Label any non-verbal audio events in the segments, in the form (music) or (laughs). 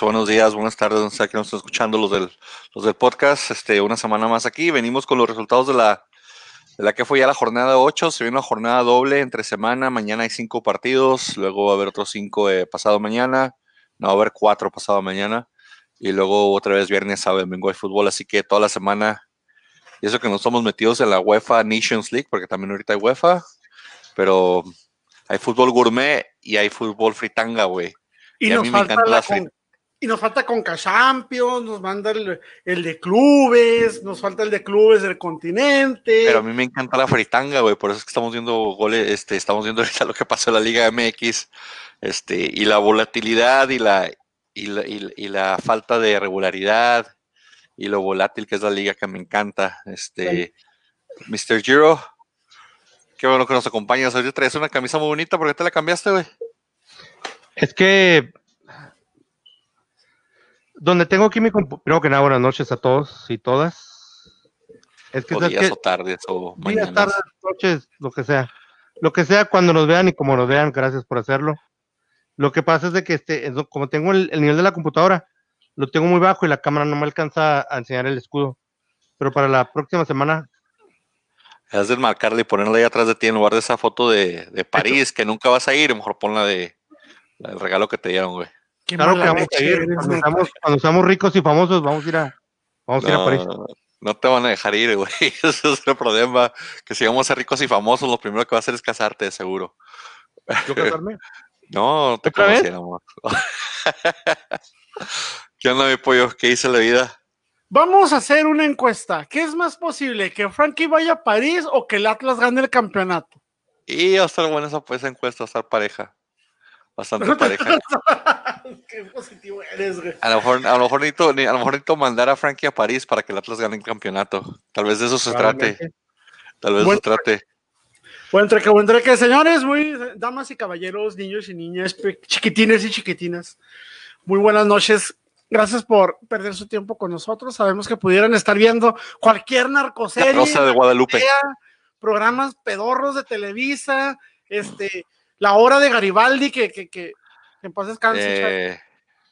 buenos días, buenas tardes, no sé que nos están escuchando los del, los del podcast. Este, una semana más aquí. Venimos con los resultados de la, de la que fue ya la jornada 8. Se viene una jornada doble entre semana. Mañana hay cinco partidos, luego va a haber otros cinco eh, pasado mañana. No, va a haber cuatro pasado mañana. Y luego otra vez viernes, sábado, domingo hay fútbol. Así que toda la semana, y eso que no estamos metidos en la UEFA Nations League, porque también ahorita hay UEFA, pero hay fútbol gourmet y hay fútbol fritanga, güey. Y, Y a nos mí me falta la con- y nos falta Conca Champions, nos manda el, el de clubes, nos falta el de clubes del continente. Pero a mí me encanta la fritanga, güey. Por eso es que estamos viendo goles, este, estamos viendo ahorita lo que pasó en la Liga MX, este, y la volatilidad y la, y la, y la- y la falta de regularidad y lo volátil que es la liga que me encanta. Este, Mr. Giro, qué bueno que nos acompañas. Ahorita traes una camisa muy bonita, ¿por qué te la cambiaste, güey? Es que donde tengo aquí mi primero que nada, buenas noches a todos y todas. Es que, O ¿sabes días o tardes o días, mañanas. tardes, noches, lo que sea. Lo que sea cuando nos vean y como nos vean, gracias por hacerlo. Lo que pasa es de que este, es- como tengo el, el nivel de la computadora, lo tengo muy bajo y la cámara no me alcanza a enseñar el escudo. Pero para la próxima semana, Has de marcarle y ponerla ahí atrás de ti en lugar de esa foto de, de París, que nunca vas a ir, mejor ponla de del regalo que te dieron, güey. Qué claro que vamos a ir. Cuando neta. seamos, cuando seamos ricos y famosos, vamos a ir a, vamos a, ir a París. No, te van a dejar ir, güey. (laughs) Ese es el problema. Que si vamos a ser ricos y famosos, lo primero que va a hacer es casarte, de seguro. ¿Yo casarme? (laughs) No, te conociéramos. (laughs) ¿Qué onda, mi pollo? ¿Qué hice la vida? Vamos a hacer una encuesta. ¿Qué es más posible? ¿Que Frankie vaya a París o que el Atlas gane el campeonato? Y va a estar buena esa, pues, esa encuesta, va a estar pareja. Bastante pareja. (laughs) Qué positivo eres, güey. A lo mejor, a lo mejor necesito, a lo mejor necesito mandar a Frankie a París para que el Atlas gane el campeonato. Tal vez de eso se trate. Tal vez de eso se trate. Buen treque, buen treque, señores, muy damas y caballeros, niños y niñas, chiquitines y chiquitinas. Muy buenas noches. Gracias por perder su tiempo con nosotros. Sabemos que pudieran estar viendo cualquier La narcoserie, Rosa de Guadalupe. sea, programas pedorros de Televisa, este, la hora de Garibaldi, que, que, que, que en paz descanse. Eh,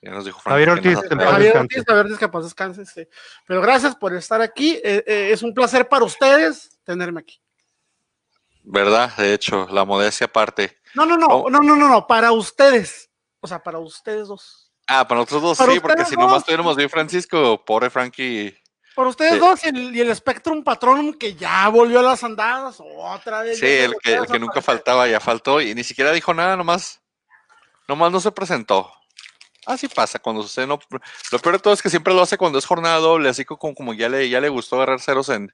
ya nos dijo Javier Frankie que Ortiz, Javier. Ortiz, Javier Ortiz, que en paz descanse. sí. Pero gracias por estar aquí. Eh, eh, es un placer para ustedes tenerme aquí. ¿Verdad? De hecho, la modestia aparte. No, no, no, Oh. no, no, no, no, para ustedes. O sea, para ustedes dos. Ah, para nosotros dos Para sí, porque si nomás tuviéramos bien Francisco, pobre Frankie. Para ustedes Sí. dos y el, y el Spectrum Patronum que ya volvió a las andadas otra vez. Sí, el que, a el que nunca faltaba ya faltó y ni siquiera dijo nada, nomás, nomás no se presentó. Así pasa cuando sucede. No, lo peor de todo es que siempre lo hace cuando es jornada doble, así como, como ya, le, ya le gustó agarrar ceros en,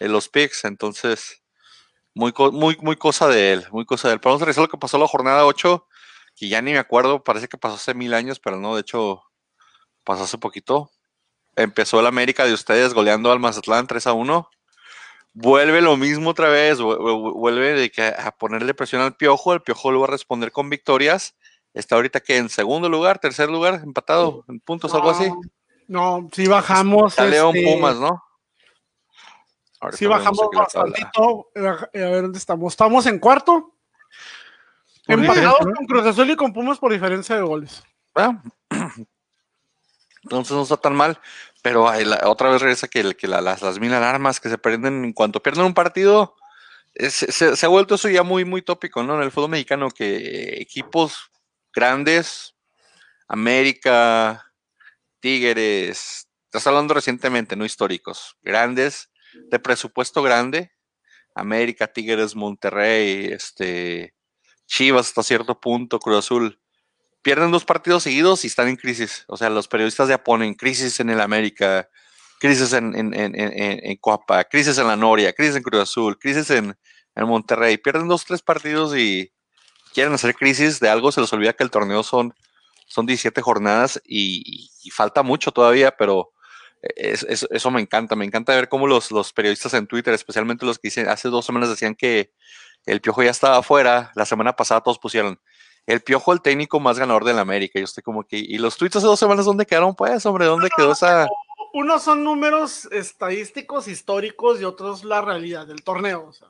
los picks, entonces muy, muy, cosa de él, muy cosa de él. Pero vamos a revisar lo que pasó la jornada 8, que ya ni me acuerdo, parece que pasó hace mil años, pero no, de hecho pasó hace poquito. Empezó el América de ustedes goleando al Mazatlán 3 a 1 vuelve lo mismo otra vez, vu- vu- vuelve a ponerle presión al Piojo, el Piojo lo va a responder con victorias. Está ahorita que en segundo lugar, tercer lugar, empatado en puntos, algo así. No, no, sí bajamos. Está León este, Pumas, ¿no? Ahorita vemos bajamos bastantito. Eh, A ver dónde estamos. Estamos en cuarto. Empatados ¿no? con Cruz Azul y con Pumas por diferencia de goles. Ah. Entonces no está tan mal, pero la- otra vez regresa que, el- que la- las, las mil alarmas que se prenden en cuanto pierden un partido. es- se, se ha vuelto eso ya muy, muy tópico, ¿no? En el fútbol mexicano, que equipos grandes, América, Tigres, estás hablando recientemente, no históricos, grandes, de presupuesto grande, América, Tigres, Monterrey, este, Chivas hasta cierto punto, Cruz Azul, pierden dos partidos seguidos y están en crisis. O sea, los periodistas ya ponen crisis en el América, crisis en, en, en, en, Coapa, crisis en la Noria, crisis en Cruz Azul, crisis en Monterrey. Pierden dos, tres partidos y quieren hacer crisis de algo, se les olvida que el torneo son, son 17 jornadas y, y falta mucho todavía, pero es- es- eso me encanta. Me encanta ver cómo los, los periodistas en Twitter, especialmente los que dicen, hace dos semanas decían que el Piojo ya estaba afuera, la semana pasada todos pusieron el Piojo, el técnico más ganador de la América. Yo estoy como que, ¿y los tweets hace dos semanas dónde quedaron? Pues, hombre, ¿dónde quedó esa? Unos son números estadísticos, históricos y otros la realidad del torneo. o sea.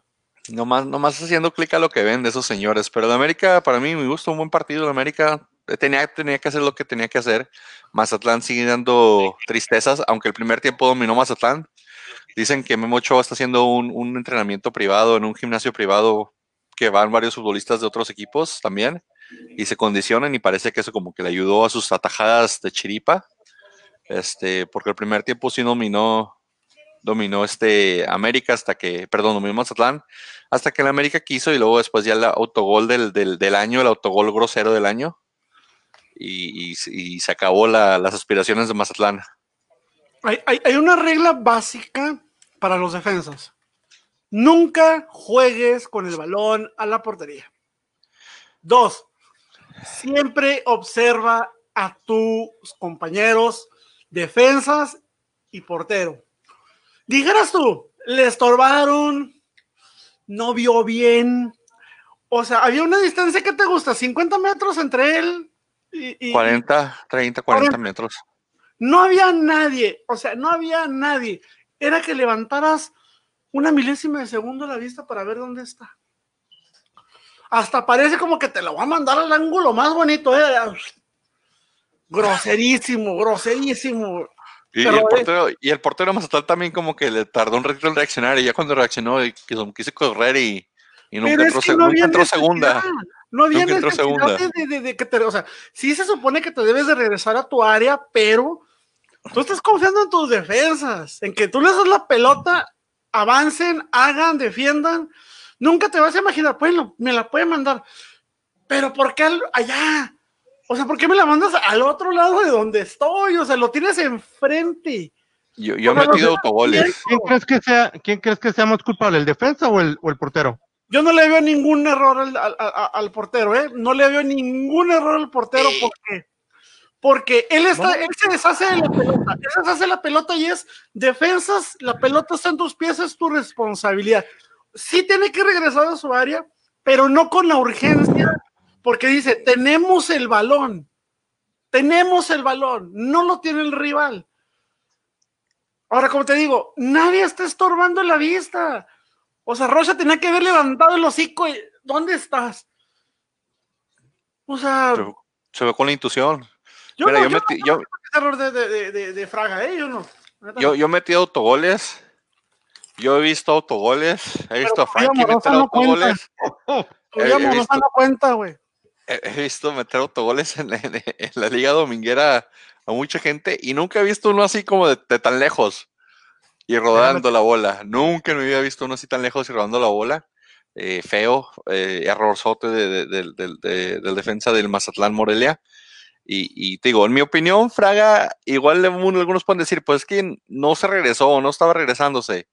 Nomás, nomás haciendo clic a lo que ven de esos señores. Pero la América, para mí, me gusta un buen partido. La América tenía, tenía que hacer lo que tenía que hacer. Mazatlán sigue dando tristezas, aunque el primer tiempo dominó Mazatlán. Dicen que Memo está haciendo un, un entrenamiento privado en un gimnasio privado que van varios futbolistas de otros equipos también y se condicionan y parece que eso como que le ayudó a sus atajadas de chiripa. Este, porque el primer tiempo sí dominó, dominó este América hasta que, perdón, dominó Mazatlán, hasta que el América quiso y luego después ya el autogol del, del, año, el autogol grosero del año, y, se acabó las aspiraciones de Mazatlán. Hay una regla básica para los defensas. Nunca juegues con el balón a la portería. Dos, siempre observa a tus compañeros, defensas y portero. Dijeras tú, le estorbaron, no vio bien. O sea, había una distancia que te gusta, 50 metros entre él y. 40, 30, 40, metros. No había nadie, o sea, no había nadie. Era que levantaras una milésima de segundo la vista para ver dónde está. Hasta parece como que te lo va a mandar al ángulo más bonito. ¿eh? Groserísimo, groserísimo. Y, el portero, y el portero Mazatlán también como que le tardó un ratito en reaccionar y ya cuando reaccionó quise correr y, nunca, entró, segunda. No había nunca segunda. De, que te, o sea, sí se supone que te debes de regresar a tu área, pero tú estás confiando en tus defensas, en que tú le das la pelota, avancen, hagan, defiendan. Nunca te vas a imaginar, pues me la puede mandar. Pero ¿por qué allá? O sea, ¿por qué me la mandas al otro lado de donde estoy? O sea, lo tienes enfrente. Yo, yo he metido autogoles. ¿Quién crees que sea, quién crees que sea más culpable, el defensa o el, o el portero? Yo no le veo ningún error al, al, al, portero, ¿eh? No le veo ningún error al portero porque, porque él, está, él se deshace de la pelota, él se deshace de la pelota y es defensas, la pelota está en tus pies, es tu responsabilidad. Sí tiene que regresar a su área, pero no con la urgencia porque dice, tenemos el balón, tenemos el balón, no lo tiene el rival. Ahora, como te digo, nadie está estorbando la vista. O sea, Rocha tenía que haber levantado el hocico. Y, ¿Dónde estás? O sea. Se, ve con la intuición. Yo Mira, yo, metí. yo, error de, de, de, Fraga, ¿eh? Yo no. Yo, yo metí autogoles. Yo he visto autogoles. He visto a Frankie meter autogoles. Todavía no se cuenta, güey he visto meter autogoles en, la Liga Dominguera a mucha gente y nunca he visto uno así como de, tan lejos y rodando la bola. Nunca me había visto uno así tan lejos y rodando la bola. Eh, feo, eh, errorzote de, del defensa del Mazatlán Morelia. Y, te digo, en mi opinión, Fraga, igual algunos pueden decir, pues es que no se regresó, o no estaba regresándose,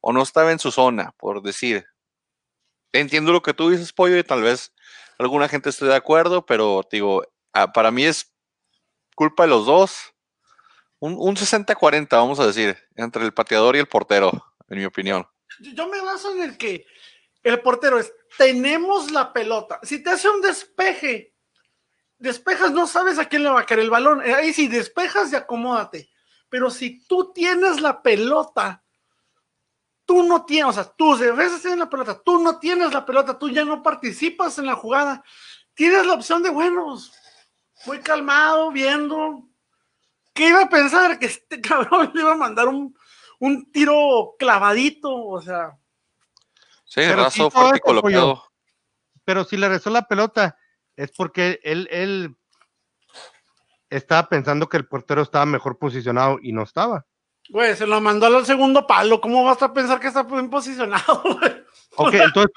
o no estaba en su zona, por decir. Entiendo lo que tú dices, Pollo, y tal vez alguna gente esté de acuerdo, pero digo, ah, para mí es culpa de los dos. Un, un 60-40, vamos a decir, entre el pateador y el portero, en mi opinión. Yo me baso en el que el portero es, tenemos la pelota. Si te hace un despeje, despejas, no sabes a quién le va a caer el balón. Ahí sí, despejas y acomódate. Pero si tú tienes la pelota, tú no tienes, o sea, tus defensas tienen la pelota, tú no tienes la pelota, tú ya no participas en la jugada, tienes la opción de, buenos, muy calmado, viendo. ¿Qué iba a pensar? Que este (laughs) cabrón le iba a mandar un, tiro clavadito, o sea. Sí, raso fuerte colocado. Pero si le rezó la pelota, es porque él, él estaba pensando que el portero estaba mejor posicionado y no estaba. Güey, se lo mandó al segundo palo. ¿Cómo vas a pensar que está bien posicionado, (laughs) güey? Ok, entonces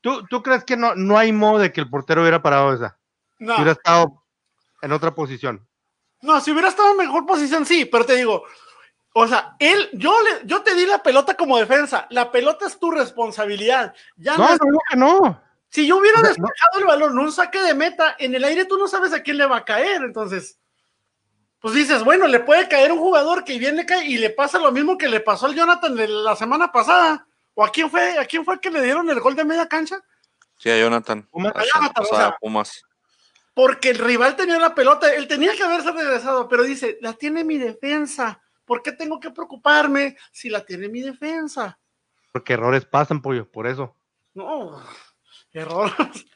¿tú, crees que no, no hay modo de que el portero hubiera parado esa? No. Hubiera estado en otra posición. No, si hubiera estado en mejor posición, sí, pero te digo, o sea, él, yo, le, yo te di la pelota como defensa. La pelota es tu responsabilidad. Ya no, no, no, que no. Si yo hubiera despejado el balón, un saque de meta, en el aire tú no sabes a quién le va a caer, entonces pues dices, bueno, le puede caer un jugador que viene y le pasa lo mismo que le pasó al Jonathan de la semana pasada. ¿O a quién fue? ¿A quién fue que le dieron el gol de media cancha? Sí, a Jonathan. A Pumas. Porque el rival tenía la pelota, él tenía que haberse regresado, pero dice, la tiene mi defensa. ¿Por qué tengo que preocuparme si la tiene mi defensa? Porque errores pasan, pollo, por eso. No, Error.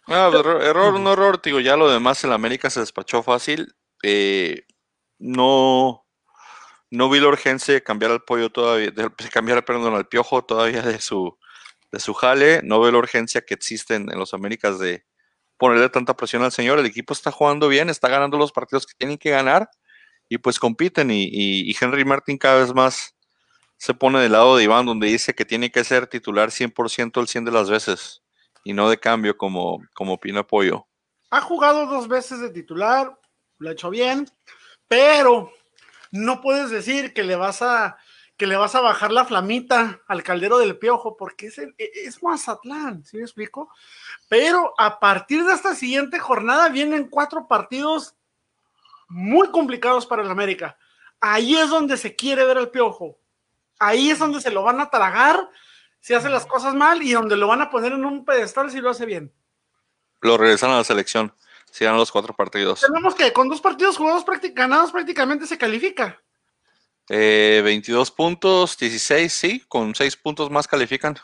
Ah, pues, error, error, un error, digo, ya lo demás en la América se despachó fácil. Eh, no, no vi la urgencia de cambiar al pollo todavía, de cambiar, perdón, al piojo todavía de su, de su jale. No veo la urgencia que existe en, en los Américas de ponerle tanta presión al señor. El equipo está jugando bien, está ganando los partidos que tienen que ganar y pues compiten. Y, y- Henry Martin cada vez más se pone del lado de Iván, donde dice que tiene que ser titular 100% el 100 de las veces y no de cambio como, como opina Pollo. Ha jugado dos veces de titular, lo ha hecho bien, pero no puedes decir que le vas a que le vas a bajar la flamita al caldero del piojo, porque es, el- e- es Mazatlán, ¿sí me explico? Pero a partir de esta siguiente jornada vienen cuatro partidos muy complicados para el América. Ahí es donde se quiere ver al piojo. Ahí es donde se lo van a tragar si hace las cosas mal y donde lo van a poner en un pedestal si lo hace bien. Lo regresan a la selección si ganan los cuatro partidos. Tenemos que con dos partidos jugados prácti- ganados prácticamente se califica. Eh, 22 puntos, 16, sí, con 6 puntos más califican.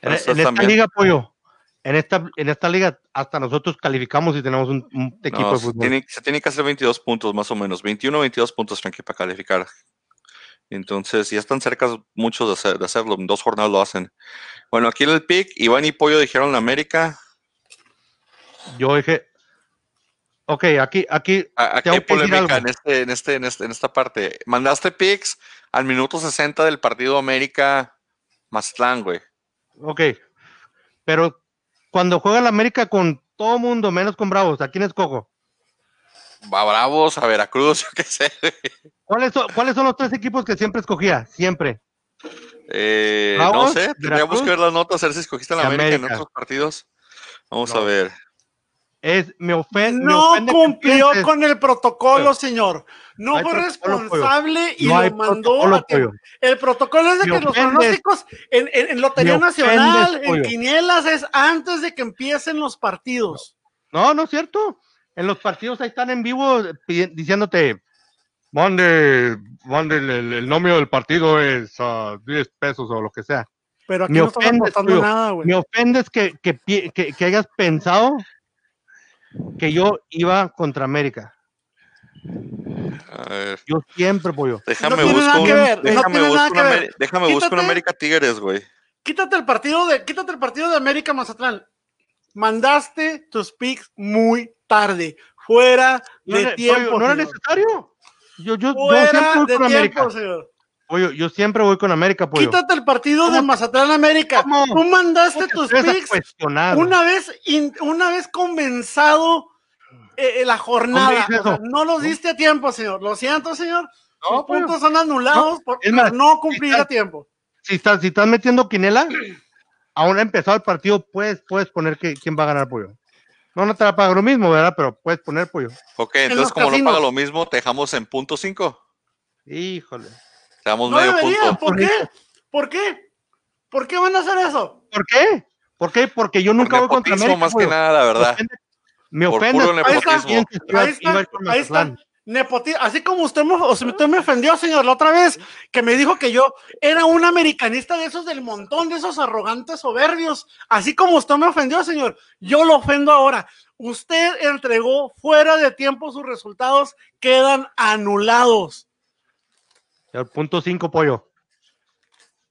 En, en esta también. liga, pollo, en esta, en esta liga hasta nosotros calificamos y tenemos un, un equipo No, de se, fútbol. tiene, se tiene que hacer 22 puntos más o menos, 21 22 puntos, Frankie, para calificar. Entonces, ya están cerca muchos de, hacer- de hacerlo, en dos jornadas lo hacen. Bueno, aquí en el pick, Iván y Pollo dijeron la América. Yo dije, ok, aquí, aquí, Aquí hay polémica en, este, en, este, en, este, en esta parte. Mandaste picks al minuto 60 del partido América Mazatlán, güey. ok, pero cuando juega la América con todo mundo, menos con Bravos, ¿a quién escojo? A Bravos, a Veracruz, (laughs) yo qué sé. ¿Cuáles son, ¿Cuáles son los tres equipos que siempre escogía? Siempre. Eh, no sé, tendríamos que ver las notas, a ver si escogiste a la América, en otros partidos. Vamos No. a ver. Es, me, ofen- me No ofende que cumplió con el protocolo, señor. No fue responsable y No lo mandó a. El protocolo es de Me que los pronósticos en, en- en Lotería ofendes, Nacional, en. Quinielas, es antes de que empiecen los partidos. No, no es cierto. En los partidos ahí están en vivo diciéndote, mande, mande el, el, el nombre del partido es ah, 10 pesos o lo que sea. Pero aquí Me no estamos ofendes, nada, güey. Me ofendes que, que, que hayas pensado que yo iba contra América. A ver. Yo siempre, pollo. Déjame tiene buscar un, que ver, no déjame tiene nada buscar una déjame buscar un. América Tigres, güey. Quítate el partido de, quítate el partido de América Mazatlán. Mandaste tus picks muy tarde, fuera No de tiempo. pollo, no era necesario. Yo, yo, yo Fuera siempre voy de con América. tiempo, señor. Pollo, yo siempre voy con América, pollo. Quítate el partido de. Mazatlán América. ¿Cómo? Tú mandaste ¿Cómo te tus picks una vez, in- una vez comenzado eh, eh, la jornada. No los diste a tiempo, señor. Lo siento, señor. No, pollo. puntos son anulados por más, por no cumplir está- a tiempo. si estás, si estás metiendo quinela, aún ha empezado el partido, puedes, puedes poner que, quién va a ganar pollo. No, no te va a pagar lo mismo, ¿verdad? Pero puedes poner pollo. Ok, los entonces como no paga lo mismo, te dejamos en punto 5. Híjole. No medio debería. punto. ¿Por qué? ¿Por qué? ¿Por qué van a hacer eso? ¿Por qué? ¿Por qué? Porque yo Por nunca voy contra América. más que nada, la verdad. Me Por ofende. puro me Ahí está, nepotismo. ahí está, ahí está. Así como usted me, o sea, usted me ofendió, señor, la otra vez, que me dijo que yo era un americanista de esos del montón, de esos arrogantes soberbios. Así como usted me ofendió, señor, yo lo ofendo ahora. Usted entregó fuera de tiempo sus resultados, quedan anulados. El punto 5, pollo.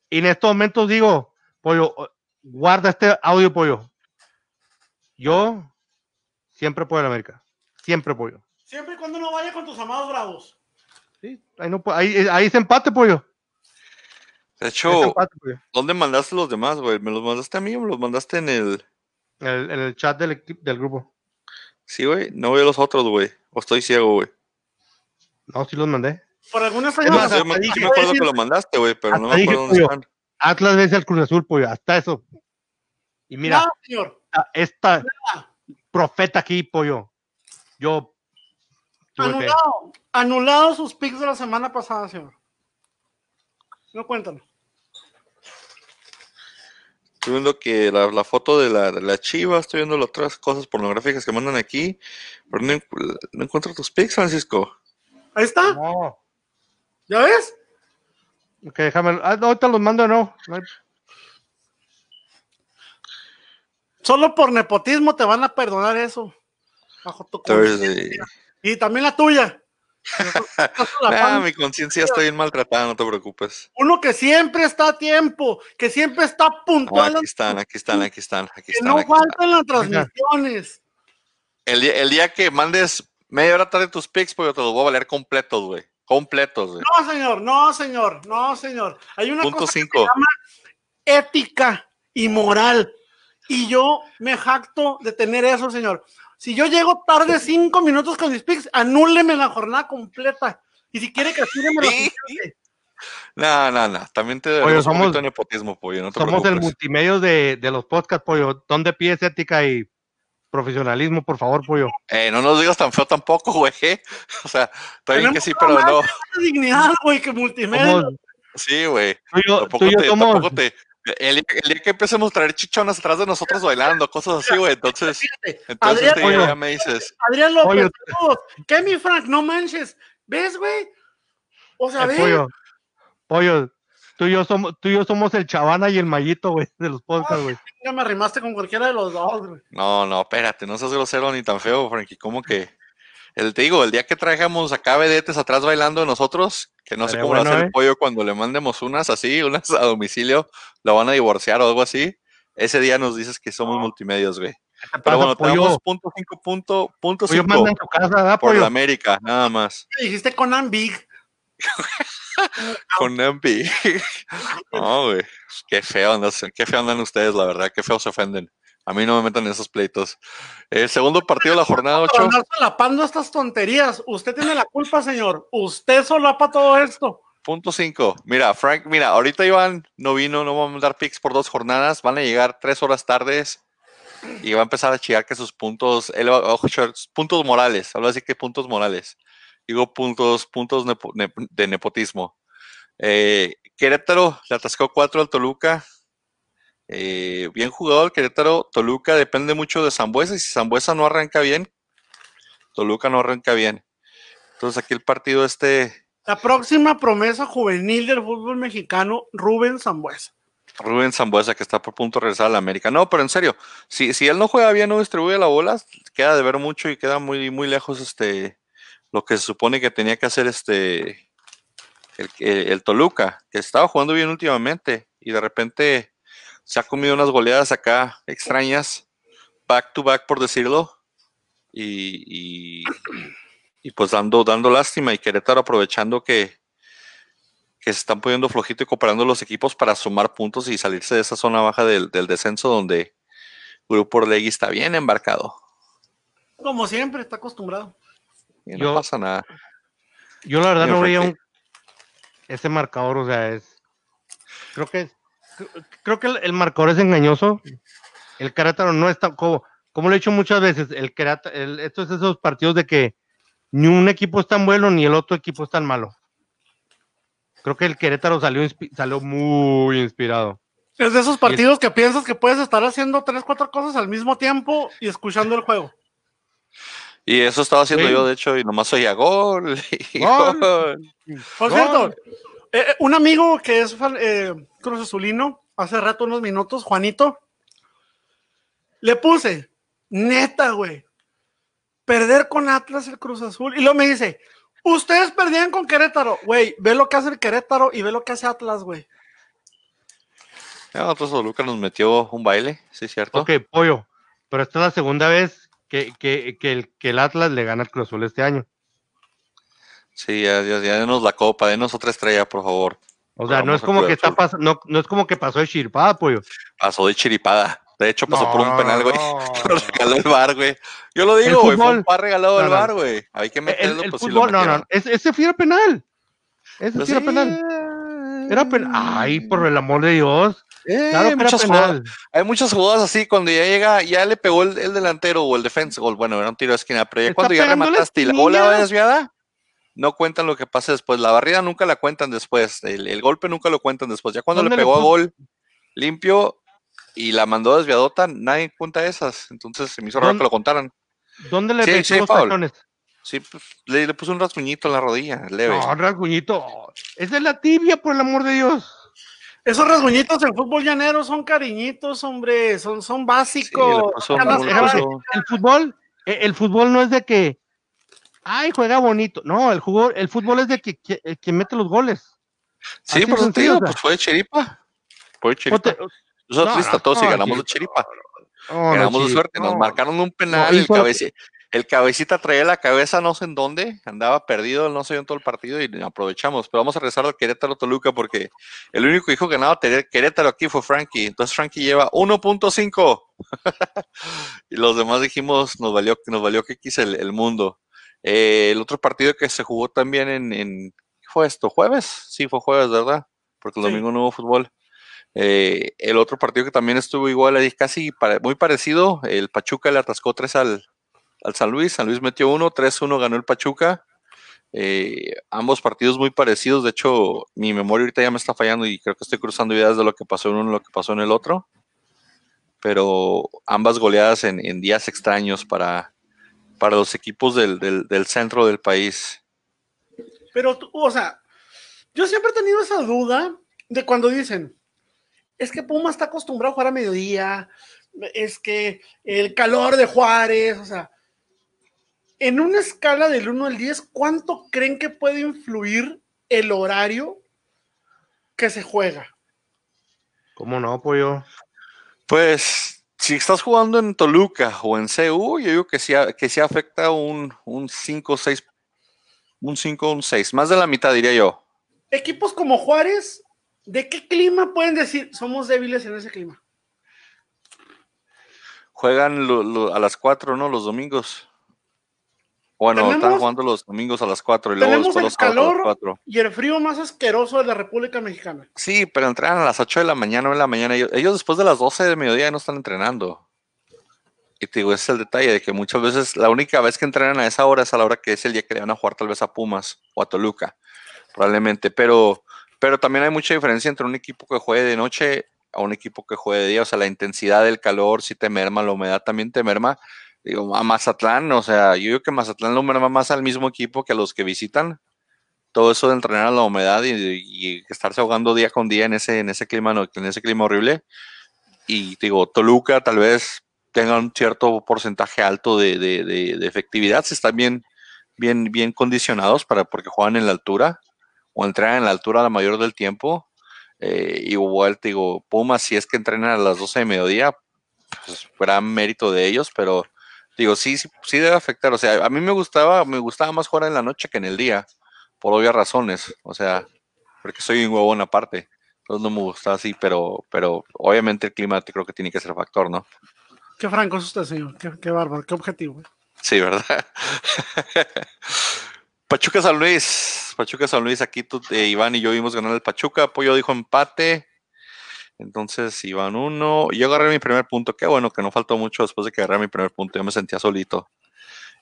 Y en estos momentos digo, pollo, guarda este audio, pollo. Yo siempre a la América. Siempre pollo. Siempre y cuando no vaya con tus amados bravos. Sí, ahí, no, ahí, ahí es empate, pollo. De hecho, empate, pollo. ¿dónde mandaste los demás, güey? ¿Me los mandaste a mí o me los mandaste en el...? En el, en el chat del, del grupo. Sí, güey. No veo los otros, güey. O estoy ciego, güey. No, sí los mandé. Por alguna extraña más, razón. me, dije, me acuerdo que lo mandaste, güey, pero no me dije, acuerdo dónde están. Atlas vence al Cruz Azul, pollo. Hasta eso. Y mira, señor. esta profeta aquí, pollo. Yo. fe. Anulado. Anulado sus picks de la semana pasada, señor. No cuéntame. Estoy viendo que la, la foto de la, de la chiva, estoy viendo las otras cosas pornográficas que mandan aquí, pero no, no encuentro tus pics, Francisco. Ahí está. No. ¿Ya ves? Ok, déjame. ah, ahorita los mando, no. no hay- Solo por nepotismo te van a perdonar eso. Bajo tu conciencia. Y también la tuya. La (laughs) Ah, mi conciencia está bien maltratada, no te preocupes. Uno que siempre está a tiempo, que siempre está puntual, aquí están, aquí están, aquí están, aquí que están. no aquí están. faltan las transmisiones. El, día, el día que mandes media hora tarde tus picks, pues yo te los voy a valer completos, güey. Completos, güey. No, señor, no, señor, no, señor. Hay una Punto cosa que se 5. llama ética y moral. Y yo me jacto de tener eso, señor. Si yo llego tarde cinco minutos con mis picks, anúleme la jornada completa. Y si quiere que me lo Sí. No, no, no. También te un somos- nepotismo, pollo. No te Somos el multimedio de, de los podcasts, pollo. ¿Dónde pides ética y profesionalismo, por favor, pollo? Eh, no nos digas tan feo tampoco, güey. (laughs) O sea, está bien que sí, pero no. dignidad, güey, que multimedia. Sí, güey. Tampoco tú y yo te, somos, tampoco te. El, día- el día que empecemos a traer chichonas atrás de nosotros bailando, cosas así, güey. Entonces, Fíjate, entonces Adrián, te- ya me dices. Adrián López. ¿Qué, mi Frank? No manches. ¿Ves, güey? O sea, eh, ¿ves? pollo. Pollo, tú y yo somos, tú y yo somos el chavana y el mallito, güey, de los podcasts, güey. Ya me arrimaste con cualquiera de los dos, güey. No, no, espérate, no seas grosero ni tan feo, Frankie. ¿Cómo que? El, te digo, el día que traigamos acá vedetes atrás bailando de nosotros, que no sé cómo lo bueno, hace ¿eh? el pollo cuando le mandemos unas así, unas a domicilio, lo van a divorciar o algo así. Ese día nos dices que somos multimedios, güey. Pero pasa, bueno, pollo? tenemos punto cinco, punto, punto Pollo cinco manda en tu casa, ¿verdad, por pollo? la América, nada más. Me dijiste Conan Big. (laughs) Con Nempi. (laughs) no, güey. Qué feo andan, qué feo andan ustedes, la verdad, qué feo se ofenden. A mí no me metan en esos pleitos. El segundo partido de la jornada Por 8. andar solapando estas tonterías. Usted tiene la culpa, señor. Usted solapa todo esto. Punto 5. Mira, Frank, mira, ahorita Iván no vino, no vamos a dar picks por dos jornadas, van a llegar tres horas tardes y va a empezar a chillar que sus puntos, él va- ojo, shorts, puntos morales, hablo así que puntos morales. Digo puntos, puntos nepo- ne- de nepotismo. Eh, Querétaro le atascó cuatro al Toluca. Eh, bien jugado el Querétaro. Toluca depende mucho de Zambuesa y si Zambuesa no arranca bien, Toluca no arranca bien. Entonces aquí el partido este La próxima promesa juvenil del fútbol mexicano, Rubén Zambuesa. Rubén Zambuesa, que está por punto de regresar a la América. No, pero en serio, si, si él no juega bien, no distribuye la bola, queda de ver mucho y queda muy, muy lejos este lo que se supone que tenía que hacer este el, el- Toluca, que estaba jugando bien últimamente y de repente se ha comido unas goleadas acá extrañas, back to back por decirlo, y, y, y pues dando, dando lástima y Querétaro aprovechando que, que se están poniendo flojito y cooperando los equipos para sumar puntos y salirse de esa zona baja del, del descenso donde Grupo Orlegui está bien embarcado. Como siempre, está acostumbrado. Y no Yo- pasa nada. Yo la verdad no veía un, ese marcador, o sea, es, creo que, creo que el, el marcador es engañoso. El Querétaro no está, como, como lo he dicho muchas veces, el Querétaro, el- estos esos partidos de que ni un equipo es tan bueno ni el otro equipo es tan malo. Creo que el Querétaro salió, salió muy inspirado. Es de esos partidos que piensas que puedes estar haciendo tres, cuatro cosas al mismo tiempo y escuchando el juego. Y eso estaba haciendo Sí. yo, de hecho, y nomás oía gol. (laughs) y Gol. gol. Por cierto, eh, eh, un amigo que es fan- eh, Cruz Azulino, hace rato, unos minutos, Juanito, le puse, neta, güey, perder con Atlas el Cruz Azul. Y luego me dice, ustedes perdían con Querétaro. Güey, ve lo que hace el Querétaro y ve lo que hace Atlas, güey. Ya, nosotros Toluca nos metió un baile, sí, cierto. Ok, pollo, pero esta es la segunda vez que, que, que el, que el Atlas le gana al Cruz Azul este año. Sí, ya, ya, ya denos la copa, denos otra estrella, por favor. O sea, no es como que está no, no es como que pasó de chirpada, pollo. Pasó de chiripada. De hecho, pasó No, por un penal, güey. no, (laughs) Lo no. regaló el bar, güey. Yo lo digo, güey. Fue fútbol- un par regalado no, del no. bar, güey. Hay que meterlo, el pues lo fútbol, no, no, metieron. ese, ese era penal. Ese Pues sí era sí, penal. Era penal. Ay, por el amor de Dios. Eh, Claro muchas jugadas- hay muchas jugadas así, cuando ya llega, ya le pegó el, el delantero o el defensa, o bueno, era un tiro de esquina, pero ya cuando ya remataste y la bola va desviada, no cuentan lo que pasa después. La barrida nunca la cuentan después, el, el golpe nunca lo cuentan después. Ya cuando le ¿Dónde le pegó a gol limpio y la mandó desviadota, nadie cuenta esas. Entonces se me hizo raro ¿Dónde- que lo contaran. ¿Dónde le Sí, sí, los tachones? Sí, pues, le, le puso un rasguñito en la rodilla, leve. No, rasguñito. Es la tibia, por el amor de Dios. Esos rasguñitos en fútbol llanero son cariñitos, hombre, son, son básicos. Sí, El fútbol, eh, el fútbol no es de que, ay, juega bonito. No, el fútbol, el fútbol es de que, que, eh, que mete los goles. Sí, Así por eso te sencillo, digo, o sea. pues fue de chiripa. Fue chiripa. te- Nosotros no, no, a todos y no, ganamos sí. de chiripa. Ganamos de suerte. Nos no. marcaron un penal. No, el, cabeci- el cabecita traía la cabeza no sé en dónde. Andaba perdido, no sé en todo el partido y aprovechamos. Pero vamos a regresar al Querétaro Toluca porque el único que dijo que ganaba Querétaro aquí fue Frankie. Entonces Frankie lleva 1.5. (laughs) y los demás dijimos, nos valió, nos valió que quise el, el mundo. Eh, el otro partido que se jugó también en, en- ¿qué fue esto? ¿Jueves? Sí, fue jueves, ¿verdad? Porque el Sí. domingo no hubo fútbol. Eh, el otro partido que también estuvo igual, casi pare- muy parecido, el Pachuca le atascó 3 al, al San Luis, San Luis metió 1, 3-1 ganó el Pachuca. Eh, ambos partidos muy parecidos, de hecho mi memoria ahorita ya me está fallando y creo que estoy cruzando ideas de lo que pasó en uno y lo que pasó en el otro, pero ambas goleadas en, días extraños para, para los equipos del, del- centro del país. Pero, o sea, yo siempre he tenido esa duda de cuando dicen, es que Puma está acostumbrado a jugar a mediodía, es que el calor de Juárez, o sea, en una escala del 1 al 10, ¿cuánto creen que puede influir el horario que se juega? ¿Cómo no, pollo? Pues si estás jugando en Toluca o en CU, yo digo que sí, que sí afecta un, un 5 6, un 5 un 6, más de la mitad diría yo. Equipos como Juárez, ¿de qué clima pueden decir somos débiles en ese clima? Juegan lo- lo- a las 4, ¿no? Los domingos. Bueno, están jugando los domingos a las 4 y luego después el los calor 4. y el frío más asqueroso de la República Mexicana. Sí, pero entrenan a las 8 de la mañana, 9 de la mañana. Ellos, ellos después de las 12 de mediodía no están entrenando. Y te digo, ese es el detalle de que muchas veces la única vez que entrenan a esa hora es a la hora que es el día que le van a jugar tal vez a Pumas o a Toluca, probablemente. Pero, pero también hay mucha diferencia entre un equipo que juegue de noche a un equipo que juegue de día. O sea, la intensidad del calor sí te merma, la humedad también te merma. Digo, a Mazatlán, o sea, yo digo que Mazatlán lo merma más al mismo equipo que a los que visitan. Todo eso de entrenar a la humedad y, y estarse ahogando día con día en ese, en ese clima, en ese clima horrible. Y digo, Toluca tal vez tenga un cierto porcentaje alto de, de- de- efectividad, si están bien, bien, bien condicionados para, porque juegan en la altura o entrenan en la altura la mayor del tiempo. Eh, igual digo, Pumas, si es que entrenan a las 12 de mediodía, pues gran mérito de ellos, pero digo, sí, sí, sí debe afectar. O sea, a mí me gustaba, me gustaba más jugar en la noche que en el día, por obvias razones. O sea, porque soy un huevón aparte. Entonces no me gusta así, pero, pero obviamente el clima creo que tiene que ser factor, ¿no? Qué franco es usted, señor. Qué, qué bárbaro, qué objetivo. ¿eh? Sí, ¿verdad? (laughs) Pachuca San Luis. Pachuca San Luis, aquí tú, eh, Iván y yo vimos ganar el Pachuca. Pollo dijo empate. Entonces, Iván uno. Yo agarré mi primer punto. Qué bueno que no faltó mucho después de que agarré mi primer punto. Yo me sentía solito.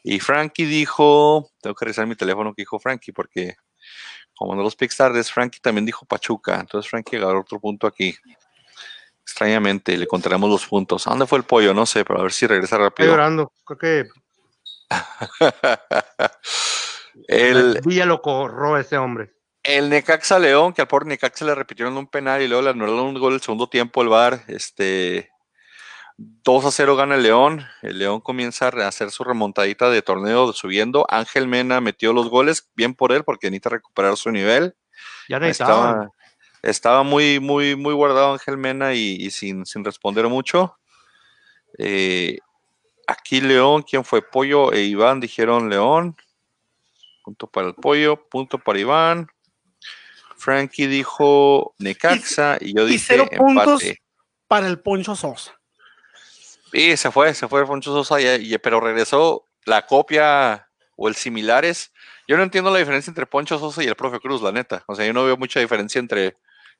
Y Frankie dijo, tengo que revisar mi teléfono que dijo Frankie, porque como no los picks tardes, Frankie también dijo Pachuca. Entonces Frankie agarró otro punto aquí. Extrañamente, le contaremos los puntos. ¿A dónde fue el pollo? No sé, pero a ver si regresa Estoy rápido. llorando. Creo que (laughs) el, Villa lo corró ese hombre. El Necaxa León, que al pobre Necaxa le repitieron un penal y luego le anularon un gol el segundo tiempo el VAR. Este 2 a 0 gana el León. El León comienza a hacer su remontadita de torneo subiendo. Ángel Mena metió los goles, bien por él, porque necesita recuperar su nivel. Ya necesitaban. Estaba, estaba muy, muy, muy guardado Ángel Mena y, y sin, sin responder mucho. Eh, aquí León, ¿quién fue? Pollo e Iván dijeron León. Punto para el pollo, punto para Iván. Frankie dijo Necaxa y, yo y dije cero puntos. Para el Poncho Sosa. Y se fue, se fue Foncho Sosa, y- y- pero regresó la copia o el similares. Yo no entiendo la diferencia entre Poncho Sosa y el profe Cruz, la neta. O sea, yo no veo mucha diferencia entre,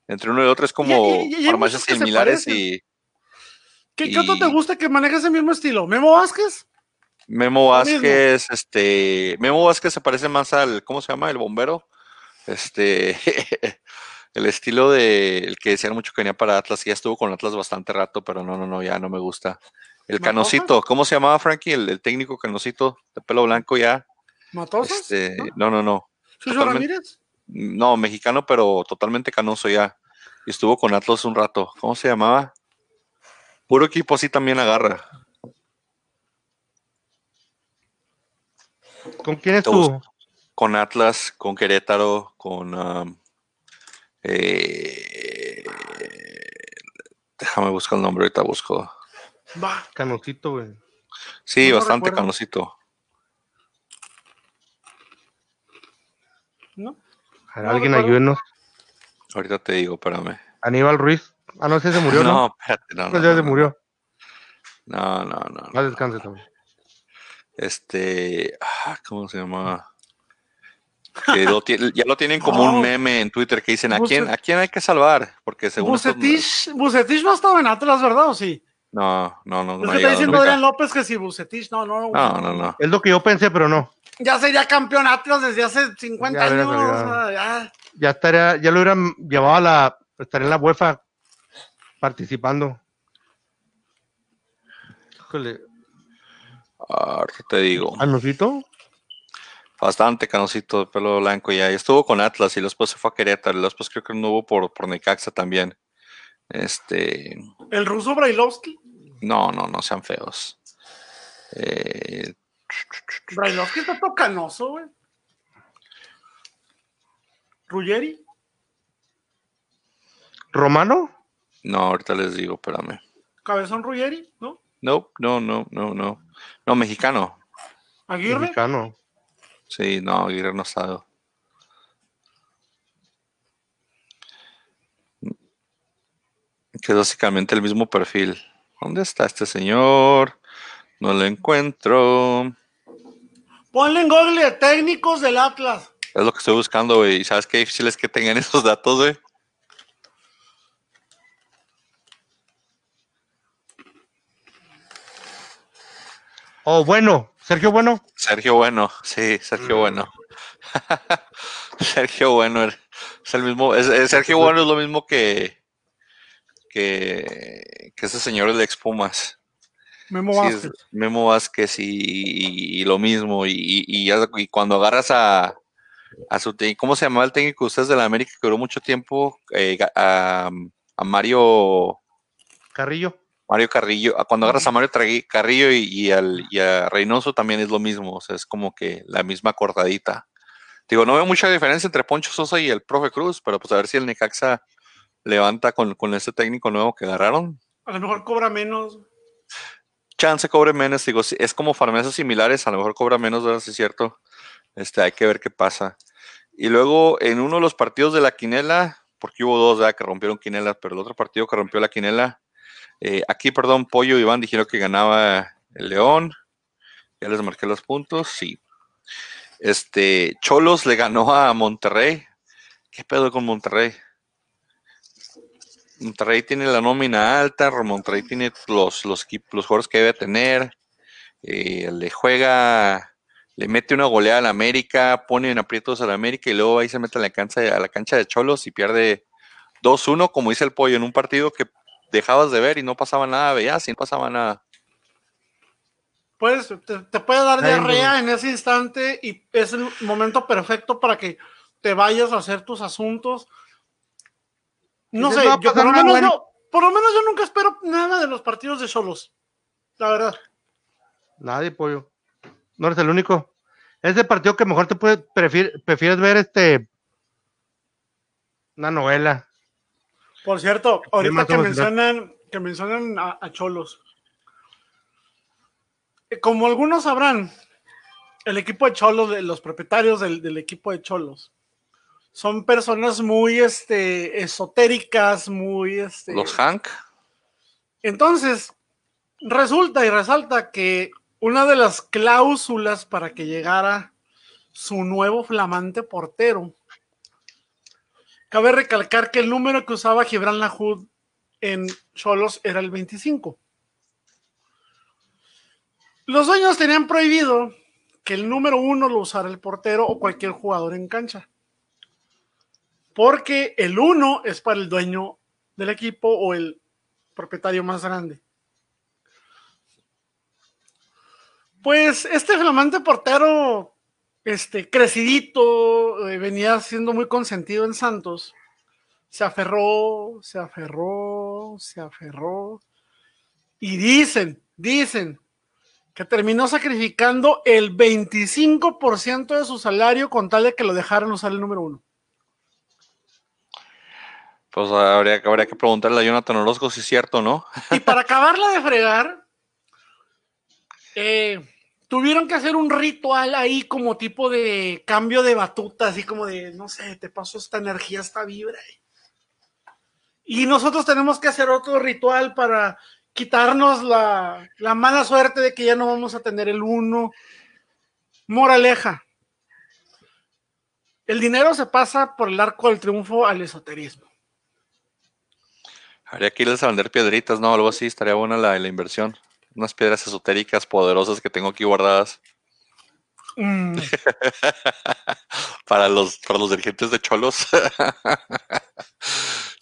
entre uno y otro. Es como y- y farmacias similares y ¿Qué, qué otro Y- te gusta que maneje ese mismo estilo? ¿Memo Vázquez? Memo. Vázquez, este, Memo Vázquez se parece más al, ¿cómo se llama? El bombero. Este, (laughs) el estilo de, el que decían mucho que venía para Atlas, ya estuvo con Atlas bastante rato, pero no, no, no, ya no me gusta. El ¿Matosas? Canosito, ¿cómo se llamaba Frankie? El, el técnico Canosito, de pelo blanco ya. ¿Matosas? Este, ¿No? no, no, no. ¿Chucho totalmente- Ramírez? No, mexicano, pero totalmente canoso ya. y estuvo con Atlas un rato. ¿Cómo se llamaba? Puro equipo así también agarra. ¿Con quién estuvo? Con Atlas, con Querétaro, con... um, eh, déjame buscar el nombre, ahorita busco. Va. Canocito, güey. Sí, No bastante recuerdo. canosito. ¿No? Alguien ayúdenos. Ahorita te digo, espérame. Aníbal Ruiz. Ah, no, ese se murió, ¿no? No, espérate, no, No, no, ya no, se no. murió. No, no, no. No. descanse también. Este, ah, ¿cómo se llama? Que lo ya lo tienen como No. un meme en Twitter que dicen, ¿a quién, ¿a quién hay que salvar? Porque según estos- Bucetich, Bucetich no estaba en Atlas, ¿verdad? ¿O sí? No, no, no. Es no ha que está diciendo. Adrián López que si Bucetich, no, no. No, no, no. Es lo que yo pensé, pero no. Ya sería campeón Atlas desde hace 50 Ya años. salido. o sea, ya. Ya estaría, ya lo hubieran llevado a la, estaría en la UEFA participando. Híjole, Ahorita te digo. ¿Canocito? Bastante canosito de pelo blanco ya. Y estuvo con Atlas y después se fue a Querétaro. Y después creo que no hubo por, por Necaxa también. Este, El ruso Brailovsky. no, no, no sean feos. Eh, Brailovsky está tocanoso, güey. Ruggeri. ¿Romano? no, ahorita les digo, espérame. Cabezón Ruggeri, ¿no? No, no, no, no, no. No, mexicano. Aguirre. Mexicano. Sí, no, Aguirre no ha estado. Que es básicamente el mismo perfil. ¿Dónde está este señor? No lo encuentro. Ponle en Google técnicos del Atlas. Es lo que estoy buscando, güey. Y sabes qué difícil es que tengan (laughs) esos datos, güey. Oh, bueno, Sergio Bueno. Sergio Bueno, sí, Sergio Bueno. (laughs) Sergio Bueno es el mismo, es, es- Sergio Bueno es lo mismo que que, que ese señor del ex Pumas. Memo Sí, Vázquez. Memo Vázquez y, y- y lo mismo. Y, y- cuando agarras a, a su ¿cómo se llamaba el técnico de ustedes de la América que duró mucho tiempo? Eh, a Mario Carrillo. Mario Carrillo, a- cuando agarras a Mario Tragui- Carrillo y, y al, y a Reynoso también es lo mismo, o sea, es como que la misma cortadita. Digo, no veo mucha diferencia entre Poncho Sosa y el profe Cruz, pero pues a ver si el Necaxa levanta con, con este técnico nuevo que agarraron. A lo mejor cobra menos. Chance cobre menos, digo, es como farmacias similares, a lo mejor cobra menos, ¿verdad? Sí es cierto. Este, hay que ver qué pasa. Y luego en uno de los partidos de la quinela, porque hubo dos ¿verdad? que rompieron quinelas, pero el otro partido que rompió la quinela, eh, aquí, perdón, Pollo Iván dijeron que ganaba el León. Ya les marqué los puntos, sí. Este, Cholos le ganó a Monterrey. ¿Qué pedo con Monterrey? Monterrey tiene la nómina alta, Monterrey tiene los, los, los jugadores que debe tener, eh, le juega, le mete una goleada al América, pone en aprietos al América y luego ahí se mete a la cancha, a la cancha de Cholos y pierde 2-1, como dice el pollo, en un partido que dejabas de ver y no pasaba nada, veías y no pasaba nada. Pues te, te puede dar diarrea en ese instante y es el momento perfecto para que te vayas a hacer tus asuntos. No sé, "No va a yo, por, lo menos bueno". yo, por lo menos yo nunca espero nada de los partidos de solos. La verdad. Nadie, pollo. No eres el único. Es el partido que mejor te puede, prefier- prefieres ver este una novela. Por cierto, ahorita que mencionan, que mencionan a, a Cholos. Eh, Como algunos sabrán, el equipo de Cholos, de los propietarios del, del equipo de Cholos, son personas muy este, esotéricas, muy este, Los Hank, Entonces, resulta y resalta que una de las cláusulas para que llegara su nuevo flamante portero, cabe recalcar que el número que usaba Gibran Lahoud en Cholos era el 25. Los dueños tenían prohibido que el número uno lo usara el portero o cualquier jugador en cancha. Porque el uno es para el dueño del equipo o el propietario más grande. Pues este flamante portero, este crecidito, eh, venía siendo muy consentido en Santos, se aferró, se aferró, se aferró. Y dicen, dicen que terminó sacrificando el 25% de su salario con tal de que lo dejaran usar el número uno. Pues habría, habría que preguntarle a Jonathan Orozco si es cierto, ¿no? Y para (laughs) acabarla de fregar, eh, tuvieron que hacer un ritual ahí como tipo de cambio de batuta, así como de, no sé, te paso esta energía, esta vibra. Y nosotros tenemos que hacer otro ritual para quitarnos la, mala suerte de que ya no vamos a tener el uno. Moraleja. El dinero se pasa por el arco del triunfo al esoterismo. Habría que irles a vender piedritas, ¿no? Algo así, estaría buena la, la inversión. Unas piedras esotéricas poderosas que tengo aquí guardadas. Mm. (laughs) para, los, para los dirigentes de Cholos. (laughs)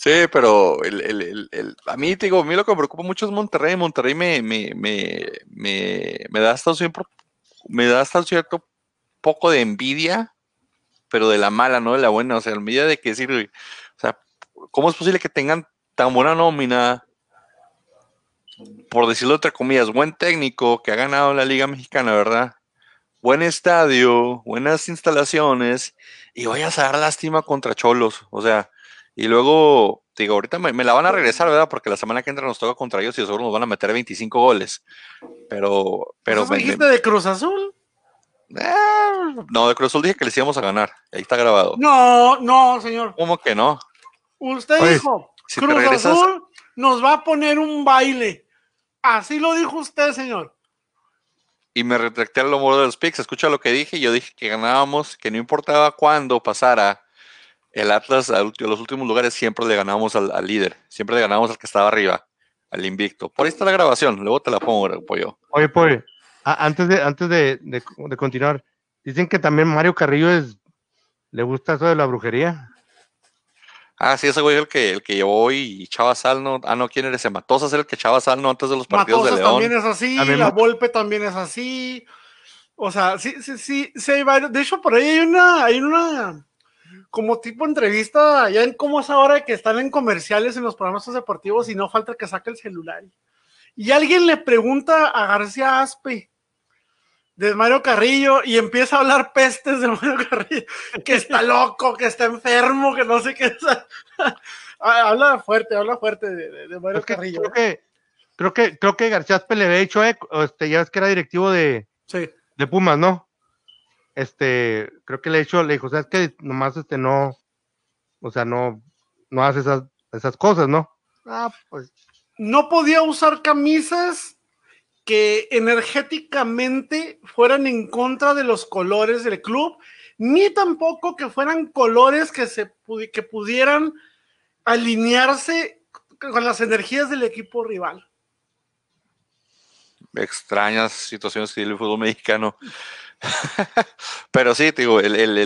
Sí, pero el, el, el, a mí, digo, a mí lo que me preocupa mucho es Monterrey. Monterrey me, me, me, me, da hasta siempre, me da hasta cierto poco de envidia, pero de la mala, no de la buena. O sea, envidia de que decir, o sea, ¿cómo es posible que tengan tan buena nómina? Por decirlo entre comillas, buen técnico que ha ganado la Liga Mexicana, ¿verdad? Buen estadio, buenas instalaciones, y vayas a dar lástima contra Cholos. O sea, y luego, digo, ahorita me, la van a regresar, ¿verdad? Porque la semana que entra nos toca contra ellos y seguro nos van a meter 25 goles. Pero, pero. ¿No dijiste de Cruz Azul? Eh, no, de Cruz Azul dije que les íbamos a ganar. Ahí está grabado. No, no, señor. ¿Cómo que no? Usted dijo, Cruz Azul nos va a poner un baile. Así lo dijo usted, señor. Y me retracté al humor de los picks. Escucha lo que dije. Yo dije que ganábamos, que no importaba cuándo pasara el Atlas a los últimos lugares siempre le ganábamos al, líder, siempre le ganábamos al que estaba arriba, al invicto. Por ahí está la grabación, luego te la pongo, pollo. Oye, pollo, antes, de, antes de, continuar, dicen que también Mario Carrillo es, le gusta eso de la brujería. Ah, sí, ese güey es el que, el que llevó y Chava Sal, no, ah, no, ¿quién eres? Matosas es el que Chava Sal, no, antes de los partidos de León. también es así, la Volpe también es así. O sea, sí, sí, sí, sí hay varios. De hecho, por ahí hay una, hay una, como tipo entrevista, ya en cómo es ahora que están en comerciales en los programas deportivos y no falta que saque el celular. Y alguien le pregunta a García Aspe de Mario Carrillo y empieza a hablar pestes de Mario Carrillo, que está (laughs) loco, que está enfermo, que no sé qué. (laughs) Ah, habla fuerte, habla fuerte de, Mario Carrillo. Creo que, creo que, creo que García Aspe le había dicho, eh, este, ya ves que era directivo de, de Pumas, ¿no? este, creo que le he hecho, le dijo, o sea, es que nomás este no, o sea, no, no hace esas, esas cosas, ¿no? Ah, pues. No podía usar camisas que energéticamente fueran en contra de los colores del club, ni tampoco que fueran colores que, se que pudieran alinearse con las energías del equipo rival. Extrañas situaciones del fútbol mexicano. (laughs) Pero sí, digo, el, el,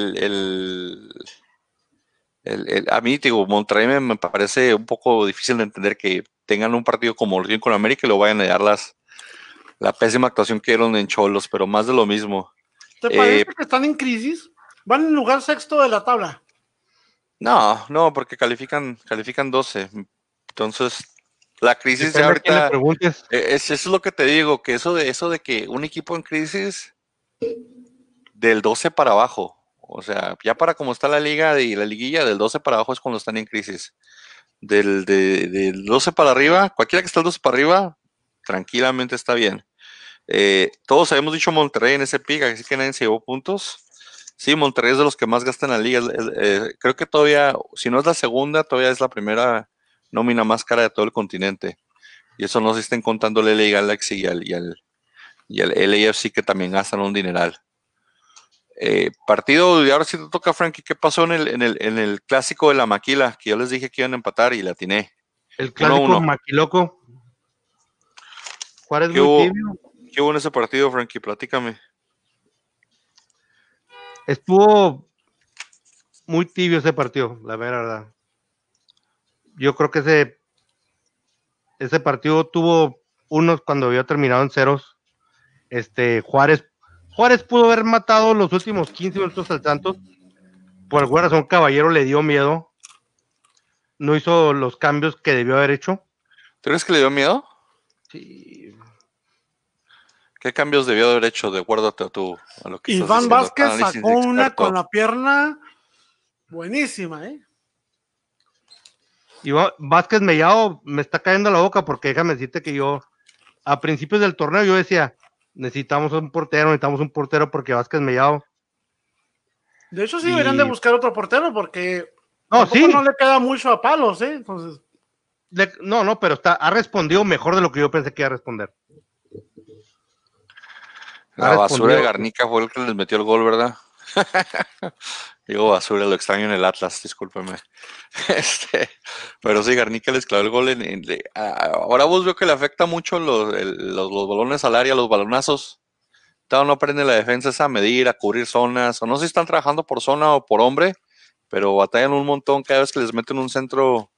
el, a mí, digo, Monterrey me, parece un poco difícil de entender que tengan un partido como el con América y lo vayan a dar las, la pésima actuación que dieron en Cholos, pero más de lo mismo. ¿Te parece eh, que están en crisis? Van en lugar sexto de la tabla. No, no, porque califican, califican 12. Entonces, la crisis de ahorita. Eh, es, eso es lo que te digo, que eso de eso de que un equipo en crisis del 12 para abajo. O sea, ya para como está la liga y la liguilla, del 12 para abajo es cuando están en crisis. Del, 12 para arriba, cualquiera que esté del 12 para arriba, tranquilamente está bien. Eh, todos habíamos dicho Monterrey en ese pick, así que nadie se llevó puntos. Sí, Monterrey es de los que más gastan en la liga. Eh, creo que todavía, si no es la segunda, todavía es la primera nómina más cara de todo el continente. Y eso no se estén contando la Liga Galaxy y al, y al, y el LAFC que también gastan un dineral. Eh, partido, y ahora sí te toca, Frankie, ¿qué pasó en el, en, el, en el clásico de la maquila? Que yo les dije que iban a empatar y la atiné. El clásico maquiloco. ¿Qué, hubo, ¿Qué hubo en ese partido, Frankie? Platícame. Estuvo muy tibio ese partido, la verdad. Yo creo que ese, ese partido tuvo unos cuando había terminado en ceros este, Juárez, Juárez pudo haber matado los últimos 15 minutos al Santos. Por alguna razón, Caballero le dio miedo. no hizo los cambios que debió haber hecho. ¿Tú crees que le dio miedo? Sí. ¿Qué cambios debió haber hecho de acuerdo a tu a lo que Iván diciendo? Vázquez sacó una con la pierna buenísima, ¿eh? Va- Vázquez Mellado me está cayendo la boca porque déjame decirte que yo, a principios del torneo, yo decía, necesitamos un portero, necesitamos un portero porque Vázquez Mellado. De hecho, sí Y- deberían de buscar otro portero porque No, sí, no le queda mucho a palos, ¿eh? Entonces, le- no, no, pero está, ha respondido mejor de lo que yo pensé que iba a responder. La basura de. Garnica fue el que les metió el gol, ¿verdad? (laughs) Digo basura, lo extraño en el Atlas, discúlpeme. (laughs) Este, pero sí, Garnica les clavó el gol en, en- ahora vos veo que le afecta mucho los, el- los, los balones al área, los balonazos. Todavía no aprende la defensa esa a medir, a cubrir zonas, o no sé si están trabajando por zona o por hombre, pero batallan un montón cada vez que les meten un centro,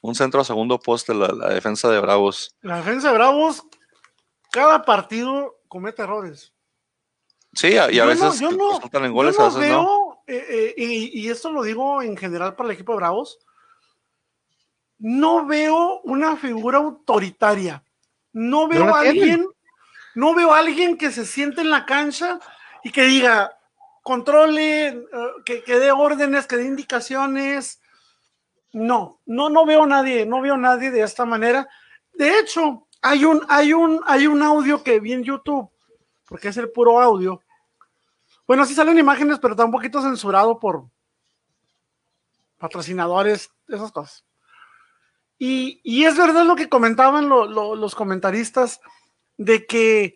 un centro a segundo poste la, la defensa de Bravos. la defensa de Bravos, cada partido comete errores. Sí, a- y a Yo no- veces yo no- resultan en Yo goles, no a veces no. veo, eh, eh, y, y esto lo digo en general para el equipo de Bravos, no veo una figura autoritaria. No veo a tienen. alguien, no veo a alguien que se siente en la cancha y que diga, controle, eh, que, que dé órdenes, que dé indicaciones. No, no, no veo nadie, no veo nadie de esta manera. De hecho, hay un, hay un, hay un audio que vi en YouTube, porque es el puro audio. Bueno, sí salen imágenes, pero está un poquito censurado por patrocinadores, esas cosas. Y, y es verdad lo que comentaban lo- lo- los comentaristas de que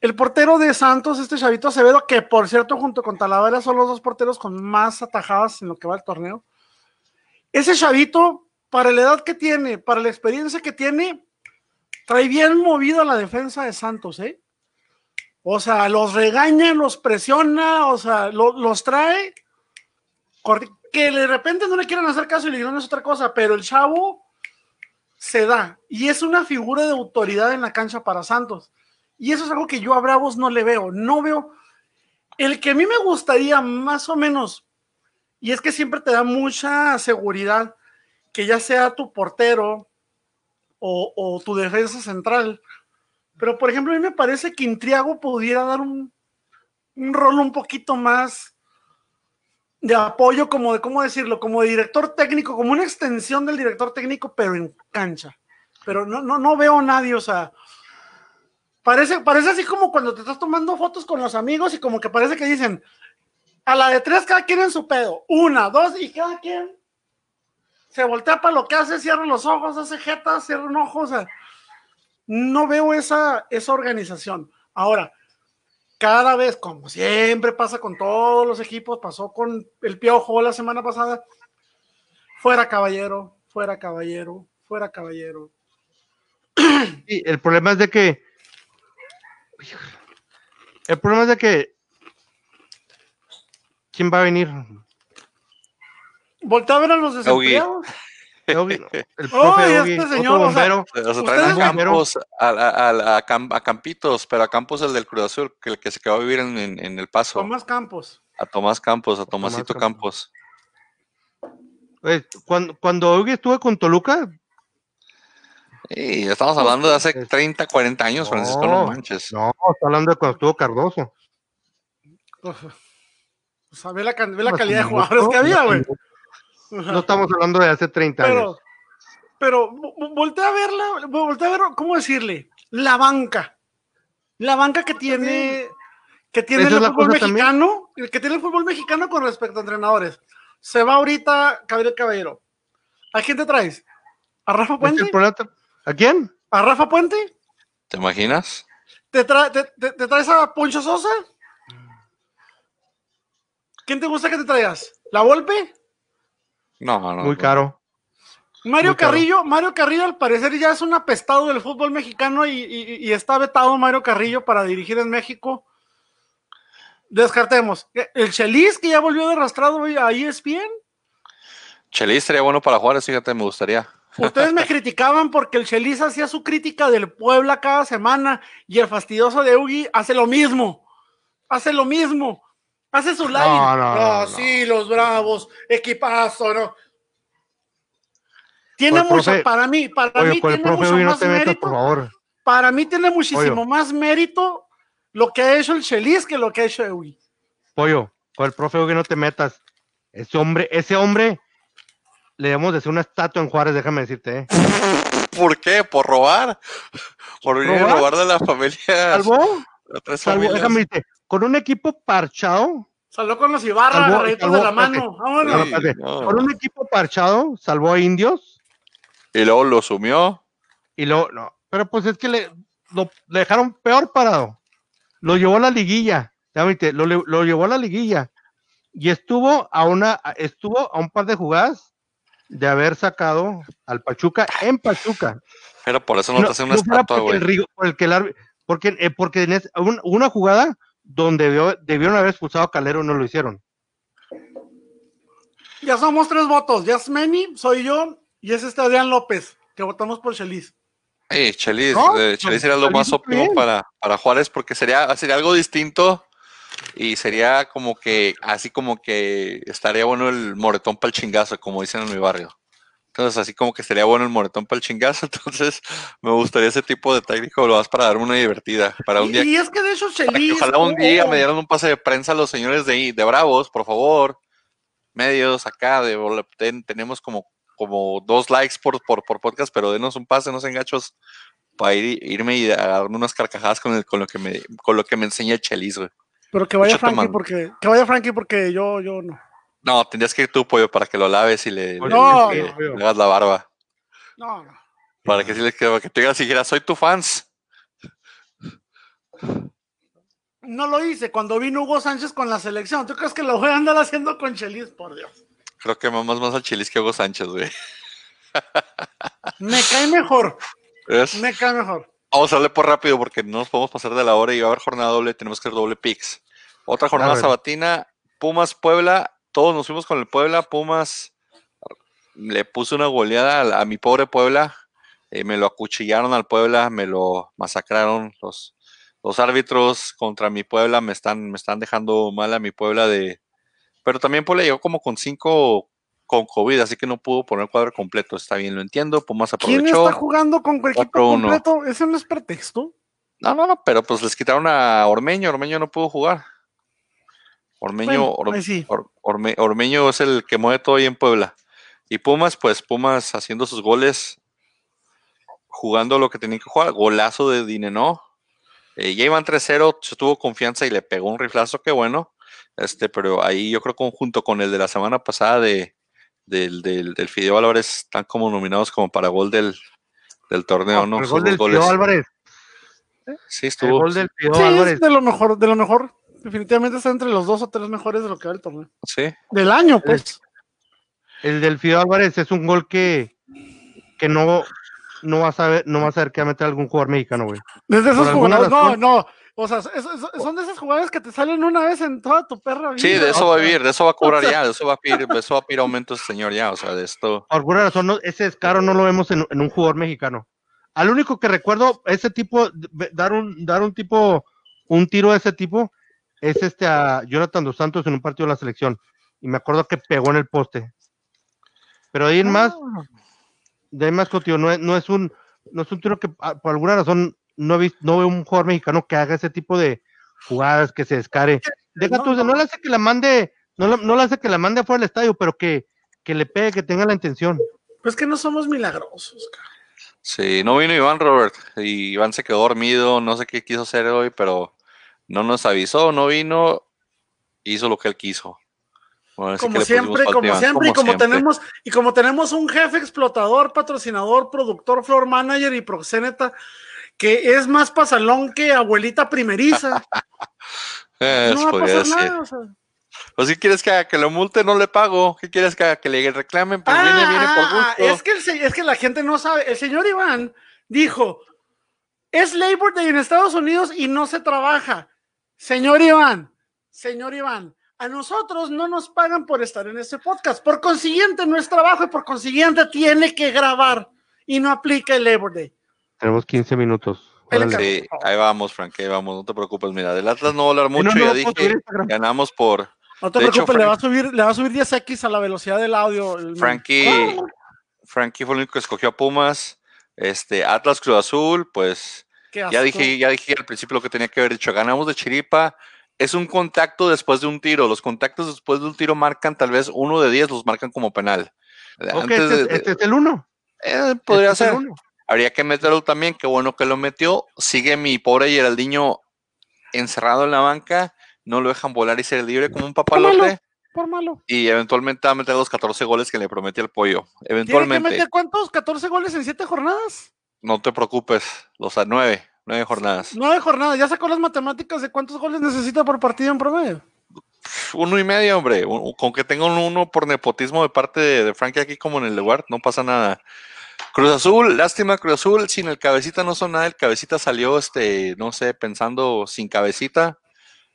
el portero de Santos, este Chavito Acevedo, que por cierto, junto con Talavera son los dos porteros con más atajadas en lo que va el torneo. Ese Chavito, para la edad que tiene, para la experiencia que tiene, trae bien movido la defensa de Santos, ¿eh? O sea, los regaña, los presiona, o sea, lo- los trae. Que de repente no le quieren hacer caso y le ignoran es otra cosa, pero el chavo se da. Y es una figura de autoridad en la cancha para Santos. Y eso es algo que yo a Bravos no le veo. No veo. El que a mí me gustaría más o menos, y es que siempre te da mucha seguridad, que ya sea tu portero o, tu defensa central. Pero, por ejemplo, a mí me parece que Intriago pudiera dar un, un rol un poquito más de apoyo, como de, ¿cómo decirlo? Como de director técnico, como una extensión del director técnico, pero en cancha. Pero no, no, no veo a nadie, o sea, parece, parece así como cuando te estás tomando fotos con los amigos y como que parece que dicen, a la de tres cada quien en su pedo, una, dos, y cada quien se voltea para lo que hace, cierra los ojos, hace jetas, cierra un ojo, o sea, no veo esa, esa organización. Ahora, cada vez, como siempre pasa con todos los equipos, pasó con el Piojo la semana pasada, fuera caballero, fuera caballero, fuera caballero. (clears throat) Sí, el problema es de que. El problema es de que. ¿Quién va a venir? Voltea a ver a los desempleados. Ogi, (laughs) el Oh, profe Ogi, este otro señor, o sea, bombero. O sea, Ustedes traen a Campos, a, a- a- a Cam- a Campitos, pero a Campos el del Cruz Azul, que el que se quedó a vivir en, en- en El Paso. Tomás Campos. A Tomás Campos, a Tomás Tomasito Campos. Campos. Pues, cuando, cuando Ogi estuvo con Toluca, Y estamos hablando de hace Es- 30, 40 años, Francisco, no No, manches. no, está hablando de cuando estuvo Cardoso. Uf. O sea, ve la, can- ve la Pues, calidad de jugadores que había, güey. No estamos hablando de hace 30 Pero, años. pero vo- vo- voltea a verla, vo- voltea a ver, ¿cómo decirle? La banca. La banca que tiene, que tiene el fútbol también. mexicano, el que tiene el fútbol mexicano con respecto a entrenadores. Se va ahorita Gabriel Caballero. ¿A quién te traes? ¿A Rafa ¿Es el Puente? ¿A quién? ¿A Rafa Puente? ¿Te imaginas? ¿Te, tra- te- te- te traes a Poncho Sosa? ¿Quién te gusta que te traigas? ¿La Volpe? No, no. Muy no. caro. Mario Muy caro. Carrillo, Mario Carrillo al parecer ya es un apestado del fútbol mexicano y, y- y está vetado Mario Carrillo para dirigir en México. Descartemos. El Chelis que ya volvió de arrastrado a E ESPN. Chelis sería bueno para Juárez, fíjate, me gustaría. Ustedes me criticaban porque el Chelis hacía su crítica del Puebla cada semana y el fastidioso de Ugi hace lo mismo. Hace lo mismo. Hace su live. No, no, no, no. sí, los bravos, equipazo, ¿no? Tiene mucho, profe- para mí, para Oye, mí tiene profe mucho más te metas, mérito. por favor. Para mí tiene muchísimo Pollo. más mérito lo que ha hecho el Chelis que lo que ha hecho Ewi. Pollo, con el profe Hugo no te metas. Ese hombre, ese hombre, le debemos de hacer una estatua en Juárez, déjame decirte, ¿eh? ¿Por qué? ¿Por robar? ¿Por venir a ¿Robar? robar de la familia? Tres salvo, déjame con un equipo parchado, Salió con los Ibarra, Salvó- salvó- de la mano. Vámonos. No. con un equipo parchado, salvó a indios Y luego lo sumió. y luego, no, pero pues es que le, lo, le dejaron peor parado. Lo llevó a la liguilla, déjame lo, lo llevó a la liguilla y estuvo a una, estuvo a un par de jugadas de haber sacado al Pachuca en Pachuca. Pero por eso no, te hace una no estatua, güey. por el que el árbi- porque, eh, porque en es- un- una jugada donde debió- debieron haber expulsado a Calero no lo hicieron. Ya somos tres votos. Ya es Meni, soy yo y es este Adrián López, que votamos por Chelis. Ey, Chelis, No, eh, Chelis sería lo Chelis más óptimo para, para Juárez porque sería, sería algo distinto y sería como que, así como que estaría bueno el moretón para el chingazo, como dicen en mi barrio. Entonces, así como que sería bueno el moretón para el chingazo. (laughs) Entonces, me gustaría ese tipo de técnico, lo vas para darme una divertida. Para un Y, día, y es que de que Chelis. ojalá un día me dieran un pase de prensa a los señores de, de Bravos, por favor. Medios acá, de, ten- tenemos como, como dos likes por, por, por podcast, pero denos un pase, no sean gachos, para ir, irme y darme unas carcajadas con, el, con, lo, que me, con lo que me enseña el Chelis, güey. Pero que vaya Mucho Frankie tomando. porque que vaya Frankie porque yo yo no. No, tendrías que ir tú, pollo, para que lo laves y le, le- No, le- no. le hagas la barba. No, no. Para que, sí le, que, que tú digas siquiera, soy tu fans. No lo hice cuando vino Hugo Sánchez con la selección. ¿Tú crees que lo voy a andar haciendo con Chelis? Por Dios. Creo que mamas más al Chelis que a Hugo Sánchez, güey. Me cae mejor. ¿Ves? Me cae mejor. Vamos a darle por rápido porque no nos podemos pasar de la hora y va a haber jornada doble, tenemos que hacer doble picks. Otra jornada sabatina, Pumas Puebla, todos nos fuimos con el Puebla, Pumas le puso una goleada a, a mi pobre Puebla, eh, me lo acuchillaron al Puebla, me lo masacraron los, los árbitros contra mi Puebla, me están, me están dejando mal a mi Puebla de... Pero también Puebla llegó como con cinco con COVID, así que no pudo poner cuadro completo, está bien, lo entiendo, Pumas ¿Quién aprovechó. está jugando con equipo Otro uno. completo? ¿Ese no es pretexto? No, no, no, pero pues les quitaron a Ormeño, Ormeño no pudo jugar. Ormeño, Bueno, Or- ahí sí. Or- Orme- Ormeño es el que mueve todo ahí en Puebla. Y Pumas, pues Pumas haciendo sus goles, jugando lo que tenían que jugar, golazo de Dinenó. Eh, ya iban 3-0, se tuvo confianza y le pegó un riflazo, qué bueno. Este, pero ahí yo creo conjunto con el de la semana pasada de, del, del, del Fideo Álvarez, están como nominados como para gol del, del torneo, ¿no? el gol del goles. Pío Álvarez. Sí, El estuvo. gol del Pío Sí, Álvarez. es de lo mejor, de lo mejor. Definitivamente está entre los dos o tres mejores de lo que va el torneo. Sí. Del año, pues. El del Fideo Álvarez es un gol que, que no, no vas a ver, no vas a ver que va a meter algún jugador mexicano, güey. Desde esos jugadores. No, no. O sea, es- es- son de esas jugadas que te salen una vez en toda tu perra vida. Sí, de eso va a vivir, de eso va a cobrar o sea- ya, de eso va a pedir, de eso va a pedir aumento ese señor ya, o sea, de esto. Por alguna razón, no- ese descaro no lo vemos en, en un jugador mexicano. Al único que recuerdo ese tipo, dar un, dar un tipo, un tiro de ese tipo, es este a Jonathan Dos Santos en un partido de la selección. Y me acuerdo que pegó en el poste. Pero de ahí en más, de ahí en más, Cotillo, no es, no es un, no es un tiro que ah, por alguna razón no, he visto, no veo un jugador mexicano que haga ese tipo de jugadas, que se descare. Deja no, tú, no, le hace que la mande, no, le- no le hace que la mande afuera del estadio, pero que, que le pegue, que tenga la intención. Pues que no somos milagrosos, cara. Sí, no vino Iván Robert, y Iván se quedó dormido, no sé qué quiso hacer hoy, pero no nos avisó, no vino, hizo lo que él quiso. Bueno, Como siempre, como siempre, y como siempre. tenemos, y como tenemos un jefe explotador, patrocinador, productor, floor manager y proxeneta, que es más pasalón que abuelita primeriza. Eh, (laughs) no va a pasar nada. o sea. Pues si quieres que que lo multe, no le pago. ¿Qué quieres que? Que le reclamen, pues viene, viene por Ah, gusto. es que, el es que la gente no sabe. El señor Iván dijo, es Labor Day en Estados Unidos y no se trabaja. Señor Iván, señor Iván, a nosotros no nos pagan por estar en este podcast. Por consiguiente, no es trabajo y por consiguiente tiene que grabar y no aplica el Labor Day. Tenemos 15 minutos. Sí, ahí vamos, Frank, ahí vamos, no te preocupes. Mira, del Atlas no voy a hablar mucho, no, ya dije, ganamos por No te De hecho, preocupes, le, Frank- va a subir, le va a subir 10x a la velocidad del audio. el- Frankie. Frankie fue el único que escogió a Pumas. Este, Atlas Cruz Azul, pues ya dije, ya dije al principio lo que tenía que haber dicho. Ganamos de Chiripa. Es un contacto después de un tiro. Los contactos después de un tiro marcan tal vez uno de diez, los marcan como penal. este, este, es el uno. Eh, podría este ser. Habría que meterlo también. Qué bueno que lo metió. Sigue mi pobre Geraldinho encerrado en la banca. No lo dejan volar y ser libre como un papalote por malo. Y eventualmente va a meter los 14 goles que le prometió el pollo. Eventualmente. ¿Tiene que meter cuántos? ¿14 goles en 7 jornadas? No te preocupes, los a 9, 9 jornadas. 9 jornadas, ya sacó las matemáticas de cuántos goles necesita por partido en promedio. Uno y medio, hombre. Con que tenga un uno por nepotismo de parte de, de Frankie aquí como en el lugar, no pasa nada. Cruz Azul, lástima Cruz Azul, sin el cabecita no son nada, el cabecita salió, este, no sé, pensando sin cabecita,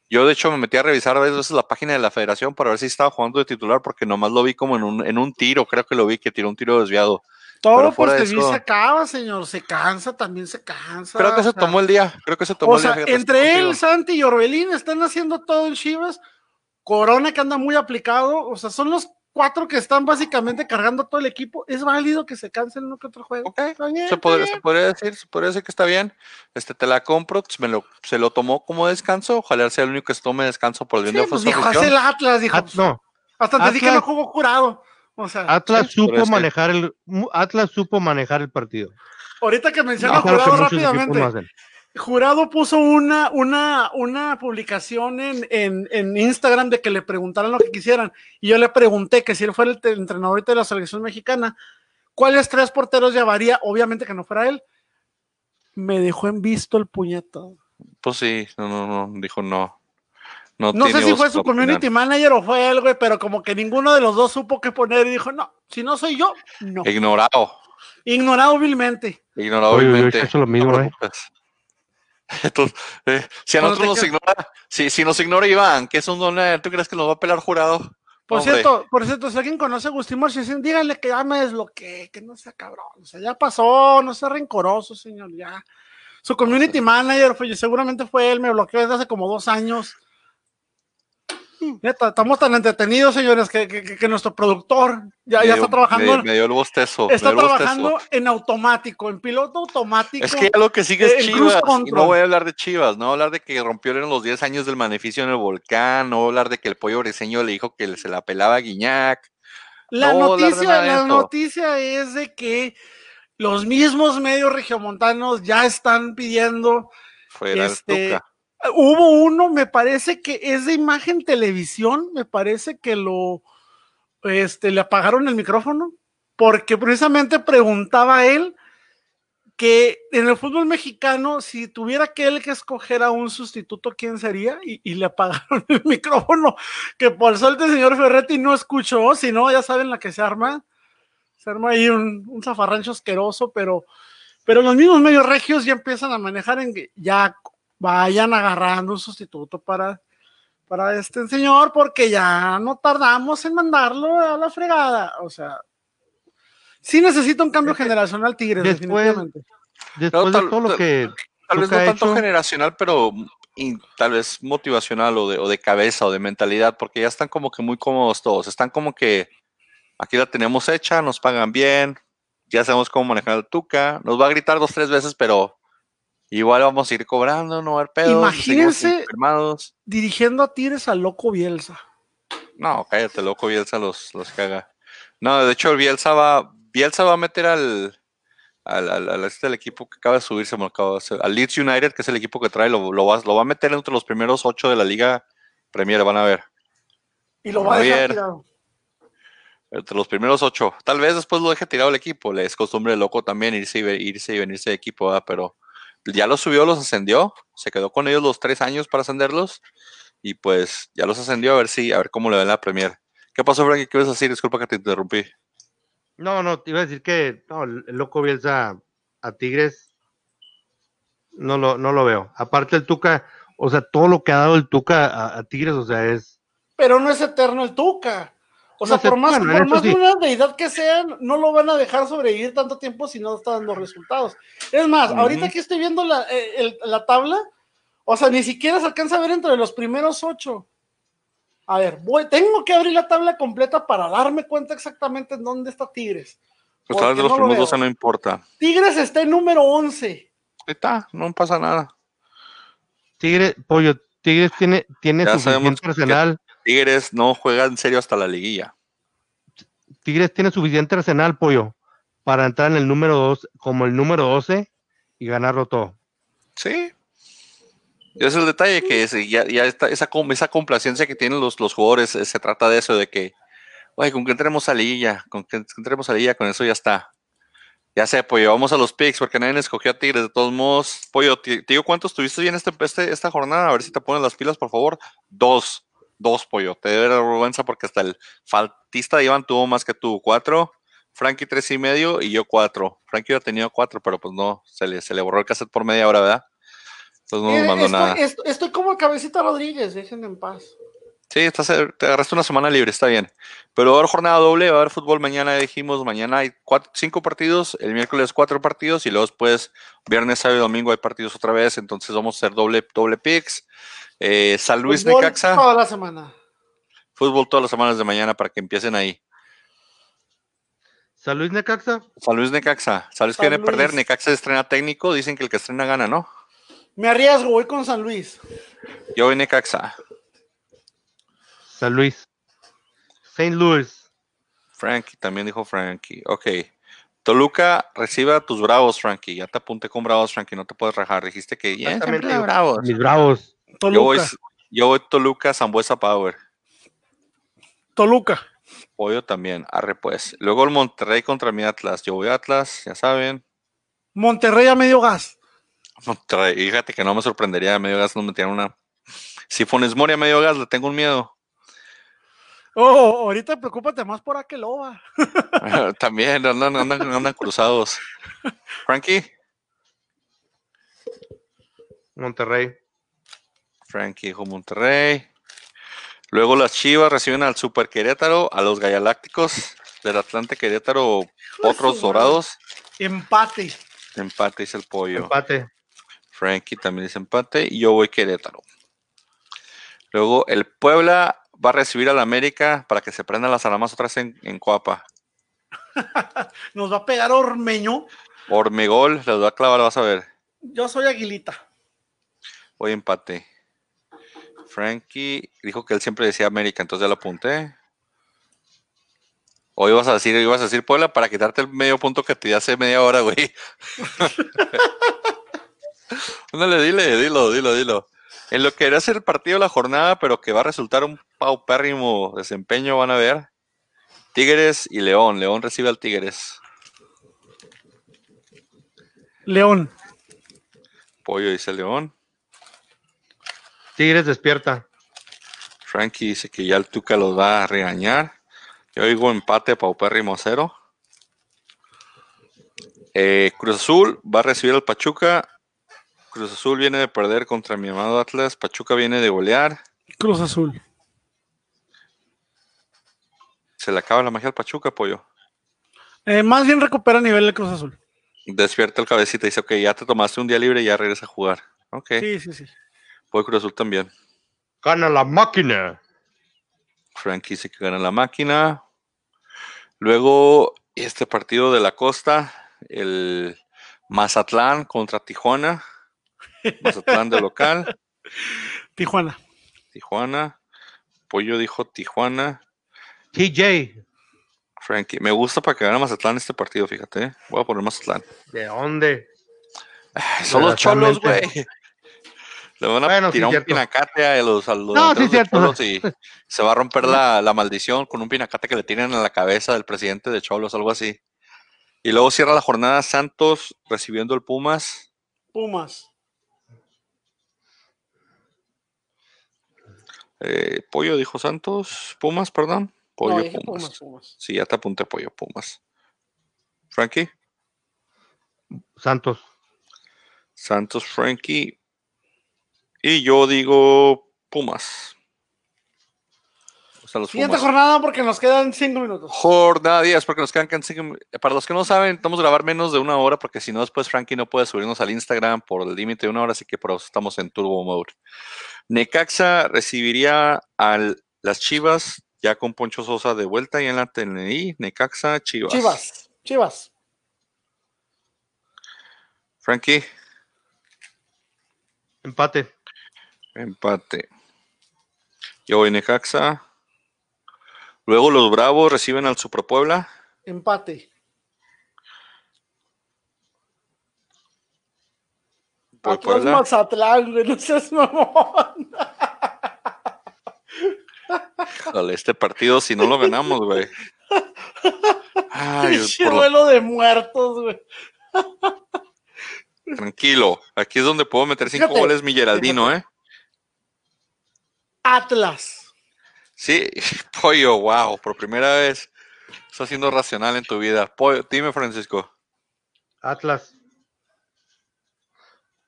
yo, de hecho, me metí a revisar a veces la página de la federación para ver si estaba jugando de titular, porque nomás lo vi como en un, en un tiro, creo que lo vi que tiró un tiro desviado. Todo por te se acaba, señor. Se cansa, también se cansa. Creo que se tomó el día. Creo que se tomó el día. Entre él, Santi y Orbelín están haciendo todo en Chivas. Corona que anda muy aplicado. O sea, son los cuatro que están básicamente cargando todo el equipo, es válido que se cancelen uno que otro juego. se, podría, decir, se podría decir que está bien. Este te la compro, pues, me lo, se lo tomó como descanso. Ojalá sea el único que se tome descanso por el bien de pues dijo, el Atlas, dijo. no. Hasta te dije que no jugó jurado. O sea, Atlas supo manejar el Atlas supo manejar el partido. Ahorita que menciona jurado rápidamente. Jurado puso una, una, una publicación en, en, Instagram de que le preguntaran lo que quisieran. Y yo le pregunté que si él fuera el, entrenador de la selección mexicana, ¿cuáles tres porteros llevaría? Obviamente que no fuera él. Me dejó en visto el puñeto. Pues sí, no, no, no, dijo no. No, no sé si fue su community manager o fue él, güey, pero como que ninguno de los dos supo qué poner y dijo, no, si no soy yo, no. Ignorado. Ignorado hábilmente. Ignorado hábilmente. Eso es lo mismo, no (laughs) eh, si a nosotros nos ignora, si, si nos ignora Iván, que es un doner, ¿tú crees que nos va a pelar jurado? Por cierto, por cierto, si alguien conoce a Agustín Marchesín, díganle que ya me desbloquee, que no sea cabrón. O sea, ya pasó, no sea rencoroso, señor, ya. Su community manager, fue, seguramente fue él, me bloqueó desde hace como dos años estamos tan entretenidos, señores, que, nuestro productor ya, ya está trabajando. Me, dio el bostezo. Está trabajando en automático, en piloto automático. Es que lo que sigue es Chivas. no voy a hablar de Chivas, no voy a hablar de que rompieron los 10 años del beneficio en el volcán, no voy a hablar de que el pollo briseño le dijo que se la pelaba a Guiñac. La, noticia, la noticia es de que los mismos medios regiomontanos ya están pidiendo. Fuera este, Hubo uno, me parece que es de imagen televisión, me parece que lo, este, le apagaron el micrófono, porque precisamente preguntaba él que en el fútbol mexicano, si tuviera que él que escoger a un sustituto, ¿quién sería? Y, le apagaron (laughs) el micrófono, que por suerte el señor Ferretti no escuchó, si no, ya saben la que se arma, se arma ahí un, un zafarrancho asqueroso, pero, pero los mismos medios regios ya empiezan a manejar en ya vayan agarrando un sustituto para, para este señor, porque ya no tardamos en mandarlo a la fregada. O sea, sí necesita un cambio generacional Tigres, definitivamente. Después de todo lo que. Tal vez no tanto generacional, pero tal vez motivacional o de, o de cabeza o de mentalidad, porque ya están como que muy cómodos todos. Están como que aquí la tenemos hecha, nos pagan bien, ya sabemos cómo manejar el Tuca, nos va a gritar dos, tres veces, pero Igual vamos a ir cobrando, no haber pedos. Imagínense dirigiendo a Tigres al loco Bielsa. No, cállate, loco Bielsa los, los caga. No, de hecho, Bielsa va, Bielsa va a meter al, al, al, este, equipo que acaba de subirse, al Leeds United, que es el equipo que trae, lo, lo, va, lo va a meter entre los primeros ocho de la Liga Premier, van a ver. Y lo va a dejar tirado. Entre los primeros ocho. Tal vez después lo deje tirado el equipo. Le es costumbre loco también irse y, irse y venirse de equipo, pero ya los subió, los ascendió, se quedó con ellos los tres años para ascenderlos y pues ya los ascendió a ver si, a ver cómo le va en la Premier. ¿Qué pasó, Frankie? ¿Qué ibas a decir? Disculpa que te interrumpí. No, no, te iba a decir que el loco Bielsa a Tigres no lo, no lo veo. Aparte el Tuca, o sea, todo lo que ha dado el Tuca a Tigres, o sea, es... Pero no es eterno el Tuca. O sea, por más, por más una deidad que sean, no lo van a dejar sobrevivir tanto tiempo si no está dando resultados. Es más, ahorita que estoy viendo la, eh, la, tabla, o sea, ni siquiera se alcanza a ver entre los primeros ocho. A ver, voy, tengo que abrir la tabla completa para darme cuenta exactamente en dónde está Tigres. Pues tal vez de los no primeros veo? 12 no importa. Tigres está en número 11. Ahí está, no pasa nada. Tigre, pollo, Tigres tiene, tiene Ya suficiente que- arsenal. Tigres no juega en serio hasta la liguilla. Tigres tiene suficiente arsenal, pollo, para entrar en el número 2, como el número 12 y ganarlo todo. Sí. Ese es el detalle, que es- ya, ya está, esa, esa complacencia que tienen los, los jugadores, eh, se trata de eso, de que, oye, con que entremos a liguilla, con que entremos a liguilla, con eso ya está. Ya sé, Pollo, vamos a los picks, porque nadie escogió a Tigres, de todos modos. Pollo, te, te digo cuántos tuviste bien este, este- esta jornada, a ver si te ponen las pilas, por favor. Dos, dos, Pollo. Te debe dar vergüenza porque hasta el faltista de Iván tuvo más que tú, cuatro. Frankie tres y medio y yo cuatro. Frankie ya tenía cuatro, pero pues no, se le, se le borró el cassette por media hora, ¿verdad? Entonces no nos Eh, mandó estoy, nada. est- estoy como Cabecita Rodríguez, déjenme en paz. Sí, estás, te agarraste una semana libre, está bien. Pero va a haber jornada doble, va a haber fútbol mañana, dijimos, mañana hay cuatro, cinco partidos, el miércoles cuatro partidos y luego después viernes, sábado y domingo hay partidos otra vez, entonces vamos a hacer doble, doble picks. Eh, San Luis Fútbol Necaxa, Toda la semana. fútbol todas las semanas de mañana para que empiecen ahí. San Luis Necaxa, San Luis Necaxa, San Luis San quiere perder. Necaxa estrena técnico, dicen que el que estrena gana, ¿no? Me arriesgo, voy con San Luis. Yo voy Necaxa. San Luis. St. Louis. Frankie, también dijo Frankie. Ok. Toluca recibe a tus bravos, Frankie. Ya te apunté con bravos, Frankie. No te puedes rajar. Dijiste que ya siempre bravos. Mis bravos. Yo voy, Toluca. yo voy Toluca, Zambuesa Power. Toluca. Pollo también. Arre pues. Luego el Monterrey contra mi Atlas. Yo voy Atlas, ya saben. Monterrey a medio gas. Monterrey. Fíjate que no me sorprendería a medio gas no metieran una. Si Funes Mori a medio gas, le tengo un miedo. Oh, ahorita preocúpate más por Aqueloba. (laughs) también andan, andan, andan cruzados. Frankie. Monterrey. Frankie dijo Monterrey. Luego las Chivas reciben al Super Querétaro, a los Galácticos del Atlante Querétaro, otros dorados. Empate. Empate dice el pollo. Empate. Frankie también dice empate y yo voy Querétaro. Luego el Puebla va a recibir al América para que se prendan las alarmas otra vez en, en Coapa. (laughs) Nos va a pegar Ormeño. Ormegol, les va a clavar, vas a ver. Yo soy Aguilita. Voy empate. Frankie dijo que él siempre decía América, entonces ya lo apunté. O ibas a decir, ibas a decir Puebla para quitarte el medio punto que te di hace media hora, güey. (laughs) (laughs) Ándale, dile, dilo, dilo, dilo. En lo que era ser el partido de la jornada, pero que va a resultar un paupérrimo desempeño, van a ver. Tigres y León. León recibe al Tigres. León. Pollo dice León. Tigres despierta. Frankie dice que ya el Tuca los va a regañar. Yo digo empate paupérrimo a cero. Eh, Cruz Azul va a recibir al Pachuca. Cruz Azul viene de perder contra mi amado Atlas. Pachuca viene de golear. Cruz Azul. Se le acaba la magia al Pachuca, pollo. Eh, más bien recupera nivel de Cruz Azul. Despierta el cabecita y dice, ok, ya te tomaste un día libre y ya regresa a jugar. Ok, Sí, sí, sí. voy Cruz Azul también. Gana la máquina. Frankie dice que gana la máquina. Luego, este partido de la costa, el Mazatlán contra Tijuana. Mazatlán de local, Tijuana. Tijuana. Pollo dijo Tijuana. TJ. Frankie, me gusta para que gane Mazatlán este partido, fíjate. ¿eh? Voy a poner Mazatlán. ¿De dónde? Ay, Son los cholos, güey. Le van a Bueno, sí, tirar un cierto. pinacate a los, a los No, sí, cierto. Cholos y (laughs) se va a romper la, la maldición con un pinacate que le tienen en la cabeza del presidente de Cholos, algo así. Y luego cierra la jornada Santos recibiendo el Pumas. Pumas. Eh, Pollo dijo Santos. Pumas, perdón. Pollo no, dije Pumas. Pumas, Pumas. Sí, ya te apunté Pollo Pumas. Frankie. Santos. Santos Frankie. Y yo digo Pumas. O sea, los Siguiente Pumas. jornada porque nos quedan cinco minutos. Jornada 10, porque nos quedan casi- Para los que no saben, estamos a grabar menos de una hora, porque si no, después Frankie no puede subirnos al Instagram por el límite de una hora, así que por eso estamos en Turbo Mode. Necaxa recibiría a las Chivas, ya con Poncho Sosa de vuelta y en la TNI. Necaxa, Chivas. Chivas. Chivas. Frankie, Empate. empate. Yo voy Necaxa. Luego los Bravos reciben al Super Puebla. Empate. Voy Atlas Puebla. Mazatlán, güey, no seas mamón. Híjole, este partido, si no lo ganamos, güey. Ay, Pinche por lo- duelo de muertos, güey. tranquilo. Aquí es donde puedo meter cinco Fíjate, goles mi Geraldino, ¿eh? Atlas. Sí, (laughs) pollo, wow, por primera vez estás siendo racional en tu vida. Pollo, dime, Francisco. Atlas.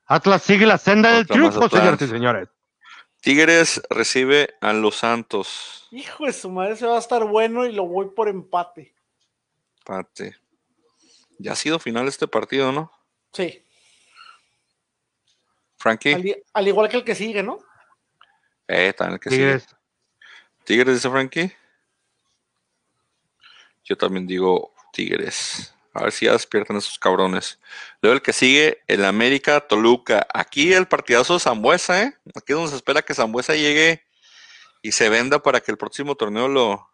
Atlas sigue la senda del triunfo, señores y señores. Tigres recibe a los Santos. Hijo de su madre, se va a estar bueno y lo voy por empate. Empate. Ya ha sido final este partido, ¿no? Sí. Frankie. Al, igual que el que sigue, ¿no? Eh, también el que sigue. Tigres. Tigres, dice Frankie. Yo también digo Tigres. A ver si ya despiertan esos cabrones. Luego el que sigue, el América Toluca. Aquí el partidazo de Zambuesa, ¿eh? Aquí es donde se espera que Zambuesa llegue y se venda para que el próximo torneo lo,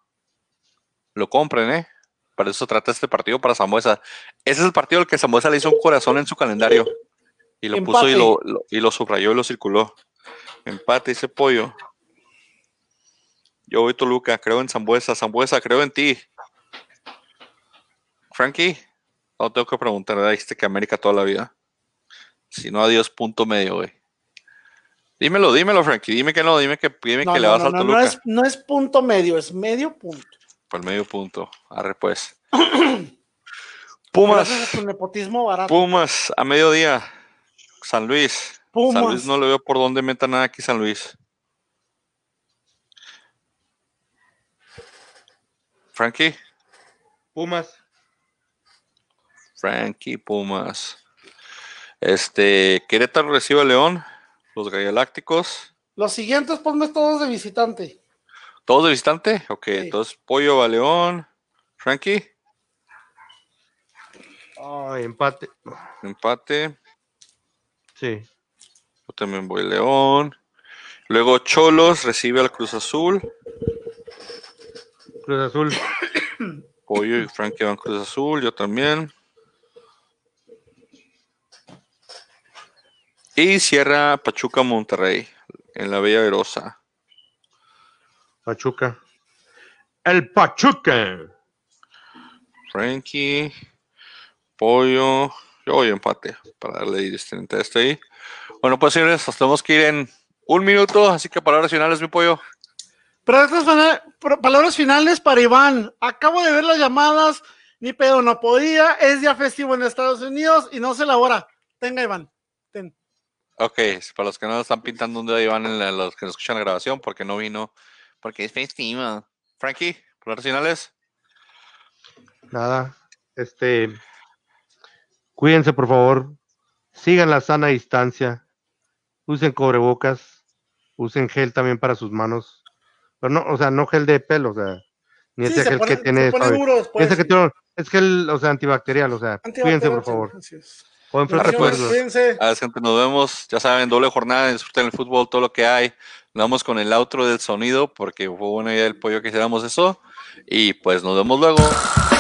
lo compren, ¿eh? Para eso trata este partido para Zambuesa. Ese es el partido al que Zambuesa le hizo un corazón en su calendario. Y lo puso y lo, lo- y lo subrayó y lo circuló. Empate ese pollo. Yo voy Toluca, creo en Zambuesa. Zambuesa, creo en ti. Frankie, no tengo que preguntar, ¿verdad? Dijiste que América toda la vida. Si no, adiós, punto medio, güey. Dímelo, dímelo, Frankie. Dime que no, dime que, dime No, que le vas no, al no, Toluca. no es, no es punto medio, es medio punto. Por el medio punto. Arre, pues. (clears throat) Pumas, a barato. Pumas, a mediodía. San Luis. Pumas. San Luis no le veo por dónde meta nada aquí, San Luis. Frankie. Pumas. Frankie Pumas. Este, Querétaro recibe a León, los Galácticos. Los siguientes ponme todos de visitante. ¿Todos de visitante? Ok, Sí. entonces Pollo a León. Frankie, Ay, empate. empate. Sí. Yo también voy León. Luego Cholos recibe al Cruz Azul. Cruz Azul. Pollo y Frankie van Cruz Azul, yo también. Y cierra Pachuca Monterrey en la Bella Verosa. Pachuca. El Pachuca. Frankie, Pollo, yo voy empate para darle distinta a este ahí. Bueno, pues señores, nos tenemos que ir en un minuto, así que palabras finales, mi pollo. Pero estas pro- palabras finales para Iván. Acabo de ver las llamadas, ni pedo no podía. Es día festivo en Estados Unidos y no se elabora. Tenga, Iván. Ten. Ok, para los que no están pintando un dedo, Iván, en la- los que no escuchan la grabación, porque no vino, porque es festivo. Frankie, palabras finales. Nada. Este. Cuídense, por favor. Sigan la sana distancia. Usen cobrebocas. Usen gel también para sus manos. Pero no, o sea, no gel de pelo, o sea, ni Sí, ese se gel pone, que tiene. se pone después. Ese que tiene- es gel, o sea, antibacterial, o sea, cuídense, por favor. Es. Buen. A ver, gente, nos vemos. Ya saben, doble jornada, disfruten el fútbol, todo lo que hay. Nos vamos con el outro del sonido, porque fue buena idea del pollo que hiciéramos eso. Y pues nos vemos luego.